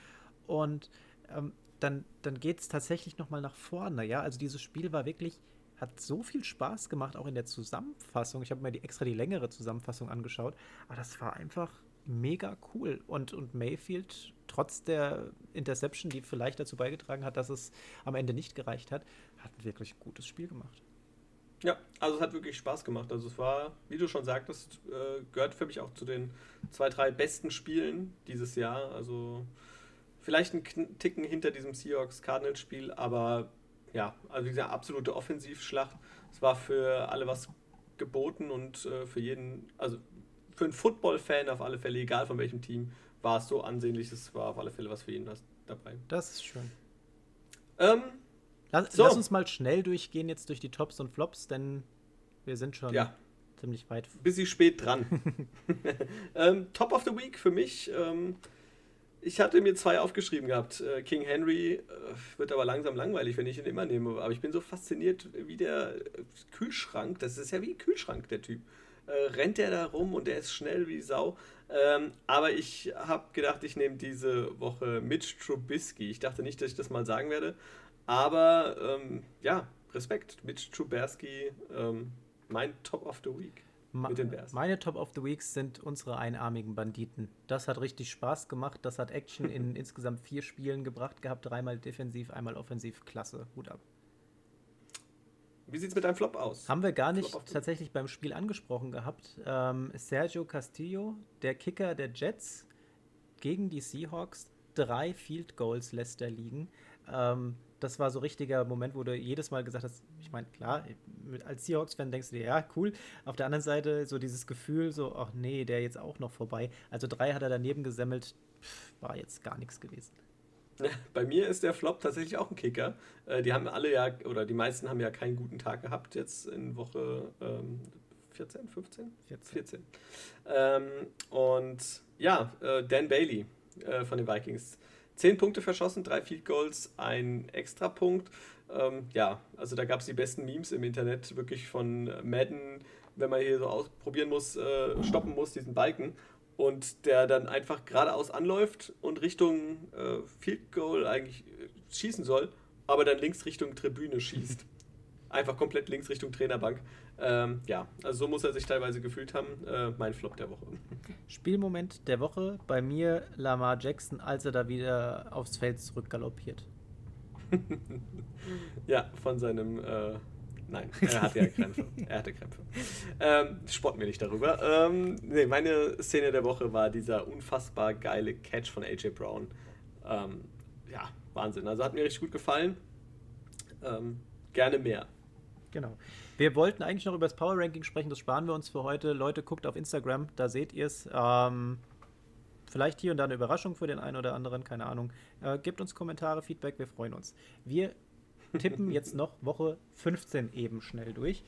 Und ähm, dann, dann geht es tatsächlich nochmal nach vorne. Ja, also dieses Spiel war wirklich, hat so viel Spaß gemacht, auch in der Zusammenfassung. Ich habe mir die, extra die längere Zusammenfassung angeschaut, aber das war einfach mega cool. Und, und Mayfield, trotz der Interception, die vielleicht dazu beigetragen hat, dass es am Ende nicht gereicht hat, hat ein wirklich gutes Spiel gemacht. Ja, also es hat wirklich Spaß gemacht. Also es war, wie du schon sagtest, äh, gehört für mich auch zu den zwei, drei besten Spielen dieses Jahr. Also Vielleicht ein Ticken hinter diesem Seahawks-Cardinals-Spiel, aber ja, also diese absolute Offensivschlacht. Es war für alle was geboten und äh, für jeden, also für einen Football-Fan auf alle Fälle, egal von welchem Team, war es so ansehnlich. Es war auf alle Fälle was für ihn was dabei. Das ist schön. Ähm, lass, so. lass, uns mal schnell durchgehen jetzt durch die Tops und Flops, denn wir sind schon ja. ziemlich weit. Bisschen spät dran. ähm, Top of the Week für mich. Ähm, ich hatte mir zwei aufgeschrieben gehabt. Äh, King Henry äh, wird aber langsam langweilig, wenn ich ihn immer nehme. Aber ich bin so fasziniert, wie der Kühlschrank, das ist ja wie ein Kühlschrank, der Typ. Äh, rennt der da rum und der ist schnell wie Sau. Ähm, aber ich habe gedacht, ich nehme diese Woche Mitch Trubisky. Ich dachte nicht, dass ich das mal sagen werde. Aber ähm, ja, Respekt. Mitch Trubisky, ähm, mein Top of the Week. Mit den Bears. Meine Top of the Weeks sind unsere einarmigen Banditen. Das hat richtig Spaß gemacht. Das hat Action in insgesamt vier Spielen gebracht gehabt. Dreimal defensiv, einmal offensiv. Klasse. Hut ab. Wie sieht es mit deinem Flop aus? Haben wir gar nicht tatsächlich beim Spiel angesprochen gehabt. Ähm, Sergio Castillo, der Kicker der Jets gegen die Seahawks. Drei Field Goals lässt er liegen. Ähm, das war so ein richtiger Moment, wo du jedes Mal gesagt hast, ich meine, klar, als Seahawks-Fan denkst du dir, ja, cool. Auf der anderen Seite so dieses Gefühl, so, ach nee, der jetzt auch noch vorbei. Also drei hat er daneben gesemmelt, pff, war jetzt gar nichts gewesen. Bei mir ist der Flop tatsächlich auch ein Kicker. Äh, die haben alle ja, oder die meisten haben ja keinen guten Tag gehabt jetzt in Woche 14, 15? 14. 14. Ähm, und ja, äh, Dan Bailey äh, von den Vikings. Zehn Punkte verschossen, drei Field Goals, ein Extrapunkt. Ähm, ja, also da gab es die besten Memes im Internet, wirklich von Madden, wenn man hier so ausprobieren muss, äh, stoppen muss, diesen Balken. Und der dann einfach geradeaus anläuft und Richtung äh, Field Goal eigentlich äh, schießen soll, aber dann links Richtung Tribüne schießt. Einfach komplett links Richtung Trainerbank. Ähm, ja, also so muss er sich teilweise gefühlt haben. Äh, mein Flop der Woche. Spielmoment der Woche bei mir Lamar Jackson, als er da wieder aufs Feld zurückgaloppiert. ja, von seinem. Äh, nein, er hatte ja Krämpfe. er hatte Krämpfe. Ähm, spotten wir nicht darüber. Ähm, nee, meine Szene der Woche war dieser unfassbar geile Catch von AJ Brown. Ähm, ja, Wahnsinn. Also hat mir richtig gut gefallen. Ähm, gerne mehr. Genau. Wir wollten eigentlich noch über das Power Ranking sprechen, das sparen wir uns für heute. Leute, guckt auf Instagram, da seht ihr es. Ähm, vielleicht hier und da eine Überraschung für den einen oder anderen, keine Ahnung. Äh, gebt uns Kommentare, Feedback, wir freuen uns. Wir tippen jetzt noch Woche 15 eben schnell durch.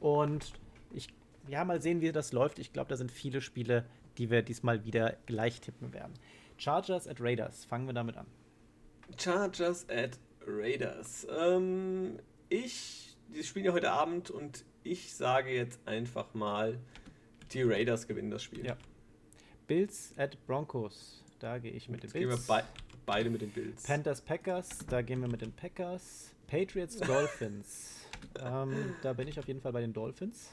Und ich, ja, mal sehen, wie das läuft. Ich glaube, da sind viele Spiele, die wir diesmal wieder gleich tippen werden. Chargers at Raiders, fangen wir damit an. Chargers at Raiders. Ähm, ich die spielen ja heute Abend und ich sage jetzt einfach mal, die Raiders gewinnen das Spiel. Ja. Bills at Broncos, da gehe ich mit den Bills. Gehen wir be beide mit den Bills. Panthers Packers, da gehen wir mit den Packers. Patriots Dolphins, ähm, da bin ich auf jeden Fall bei den Dolphins.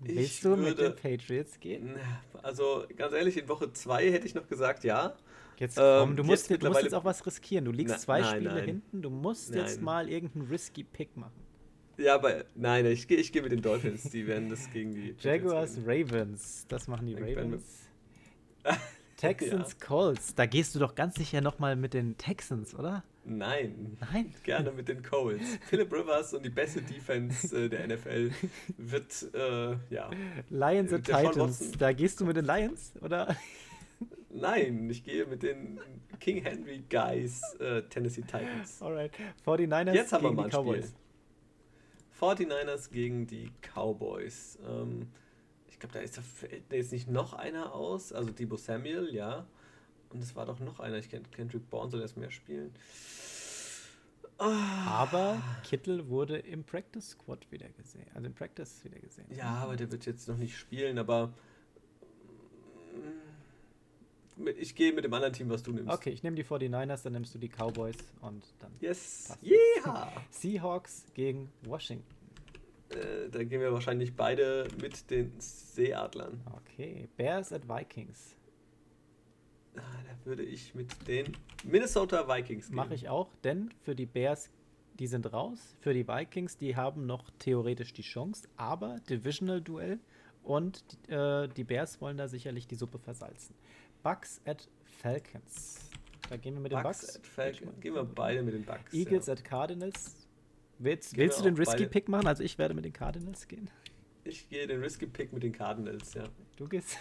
Willst ich du würde, mit den Patriots gehen? Also ganz ehrlich, in Woche 2 hätte ich noch gesagt ja. Jetzt komm, ähm, du, musst, jetzt du musst jetzt auch was riskieren. Du liegst na, zwei nein, Spiele nein. hinten, du musst nein. jetzt mal irgendeinen risky Pick machen. Ja, aber nein, ich, ich gehe mit den Dolphins. Die werden das gegen die. Jaguars, Ravens. Das machen die Ravens. Texans, ja. Colts. Da gehst du doch ganz sicher nochmal mit den Texans, oder? Nein. Nein? Gerne mit den Colts. Philip Rivers und die beste Defense äh, der NFL wird, äh, ja. Lions und Titans. Da gehst du mit den Lions, oder? Nein, ich gehe mit den King Henry Guys, äh, Tennessee Titans. Alright. 49ers Jetzt haben wir mal ein Cowboys. Spiel. 49ers gegen die Cowboys. Ähm, ich glaube, da ist da fällt jetzt nicht noch einer aus. Also Debo Samuel, ja. Und es war doch noch einer. Ich kenne Kendrick Bourne, soll erst mehr spielen. Ah. Aber Kittel wurde im Practice Squad wieder gesehen. Also im Practice wieder gesehen. Ja, aber der wird jetzt noch nicht spielen, aber ich gehe mit dem anderen Team, was du nimmst. Okay, ich nehme die 49ers, dann nimmst du die Cowboys und dann. Yes! Yeah! Seahawks gegen Washington. Äh, da gehen wir wahrscheinlich beide mit den Seeadlern. Okay, Bears at Vikings. Ah, da würde ich mit den Minnesota Vikings gehen. Mache ich auch, denn für die Bears, die sind raus. Für die Vikings, die haben noch theoretisch die Chance, aber Divisional-Duell und äh, die Bears wollen da sicherlich die Suppe versalzen. Bucks at Falcons. Da gehen wir mit den Bucks. Bucks. At Falcons. Gehen wir beide mit den Bucks. Eagles ja. at Cardinals. Willst, willst du den Risky Pick machen? Also ich werde mit den Cardinals gehen. Ich gehe den Risky Pick mit den Cardinals, ja. Du gehst.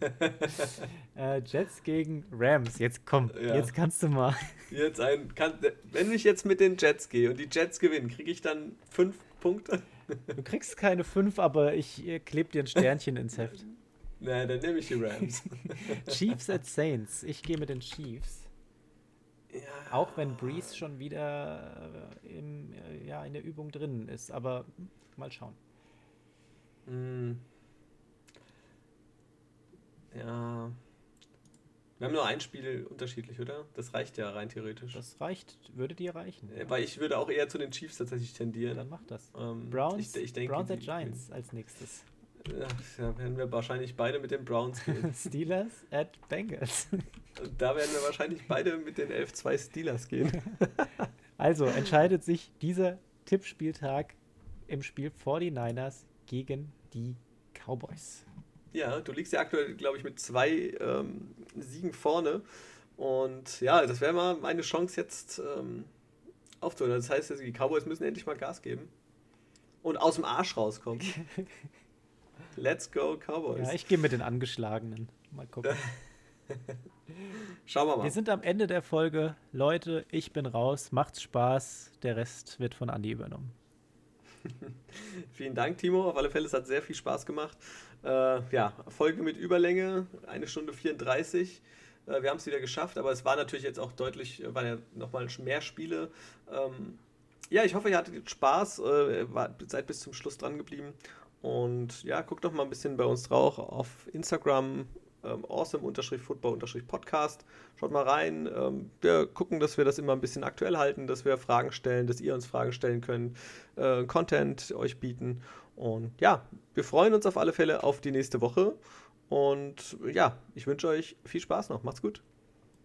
äh, Jets gegen Rams. Jetzt komm, ja. jetzt kannst du mal. Jetzt ein, kann, wenn ich jetzt mit den Jets gehe und die Jets gewinnen, kriege ich dann fünf Punkte? Du kriegst keine fünf, aber ich äh, klebe dir ein Sternchen ins Heft. Nein, dann nehme ich die Rams. Chiefs at Saints. Ich gehe mit den Chiefs. Ja. Auch wenn Breeze schon wieder äh, im, äh, ja, in der Übung drin ist. Aber mal schauen. Mm. Ja. Wir haben nur ein Spiel unterschiedlich, oder? Das reicht ja rein theoretisch. Das reicht, würde dir reichen. Ja. Weil ich würde auch eher zu den Chiefs tatsächlich tendieren. Dann mach das. Ähm, Browns, ich, ich denke, Browns at Giants als nächstes. Ja, werden wir wahrscheinlich beide mit den Browns gehen. Steelers at Bengals. Da werden wir wahrscheinlich beide mit den 11-2 Steelers gehen. Also entscheidet sich dieser Tippspieltag im Spiel 49ers gegen die Cowboys. Ja, du liegst ja aktuell, glaube ich, mit zwei ähm, Siegen vorne. Und ja, das wäre mal meine Chance jetzt ähm, aufzuholen. Das heißt, die Cowboys müssen endlich mal Gas geben und aus dem Arsch rauskommen. Let's go Cowboys. Ja, ich gehe mit den Angeschlagenen. Mal gucken. Schauen wir mal. Wir sind am Ende der Folge. Leute, ich bin raus. Macht's Spaß. Der Rest wird von Andi übernommen. Vielen Dank, Timo. Auf alle Fälle, es hat sehr viel Spaß gemacht. Äh, ja, Folge mit Überlänge, eine Stunde 34. Äh, wir haben es wieder geschafft, aber es war natürlich jetzt auch deutlich, äh, waren ja nochmal mehr Spiele. Ähm, ja, ich hoffe, ihr hattet Spaß, äh, war, seid bis zum Schluss dran geblieben. Und ja, guckt doch mal ein bisschen bei uns drauf auf Instagram, ähm, awesome-football-podcast. Schaut mal rein. Ähm, wir gucken, dass wir das immer ein bisschen aktuell halten, dass wir Fragen stellen, dass ihr uns Fragen stellen könnt, äh, Content euch bieten. Und ja, wir freuen uns auf alle Fälle auf die nächste Woche. Und ja, ich wünsche euch viel Spaß noch. Macht's gut.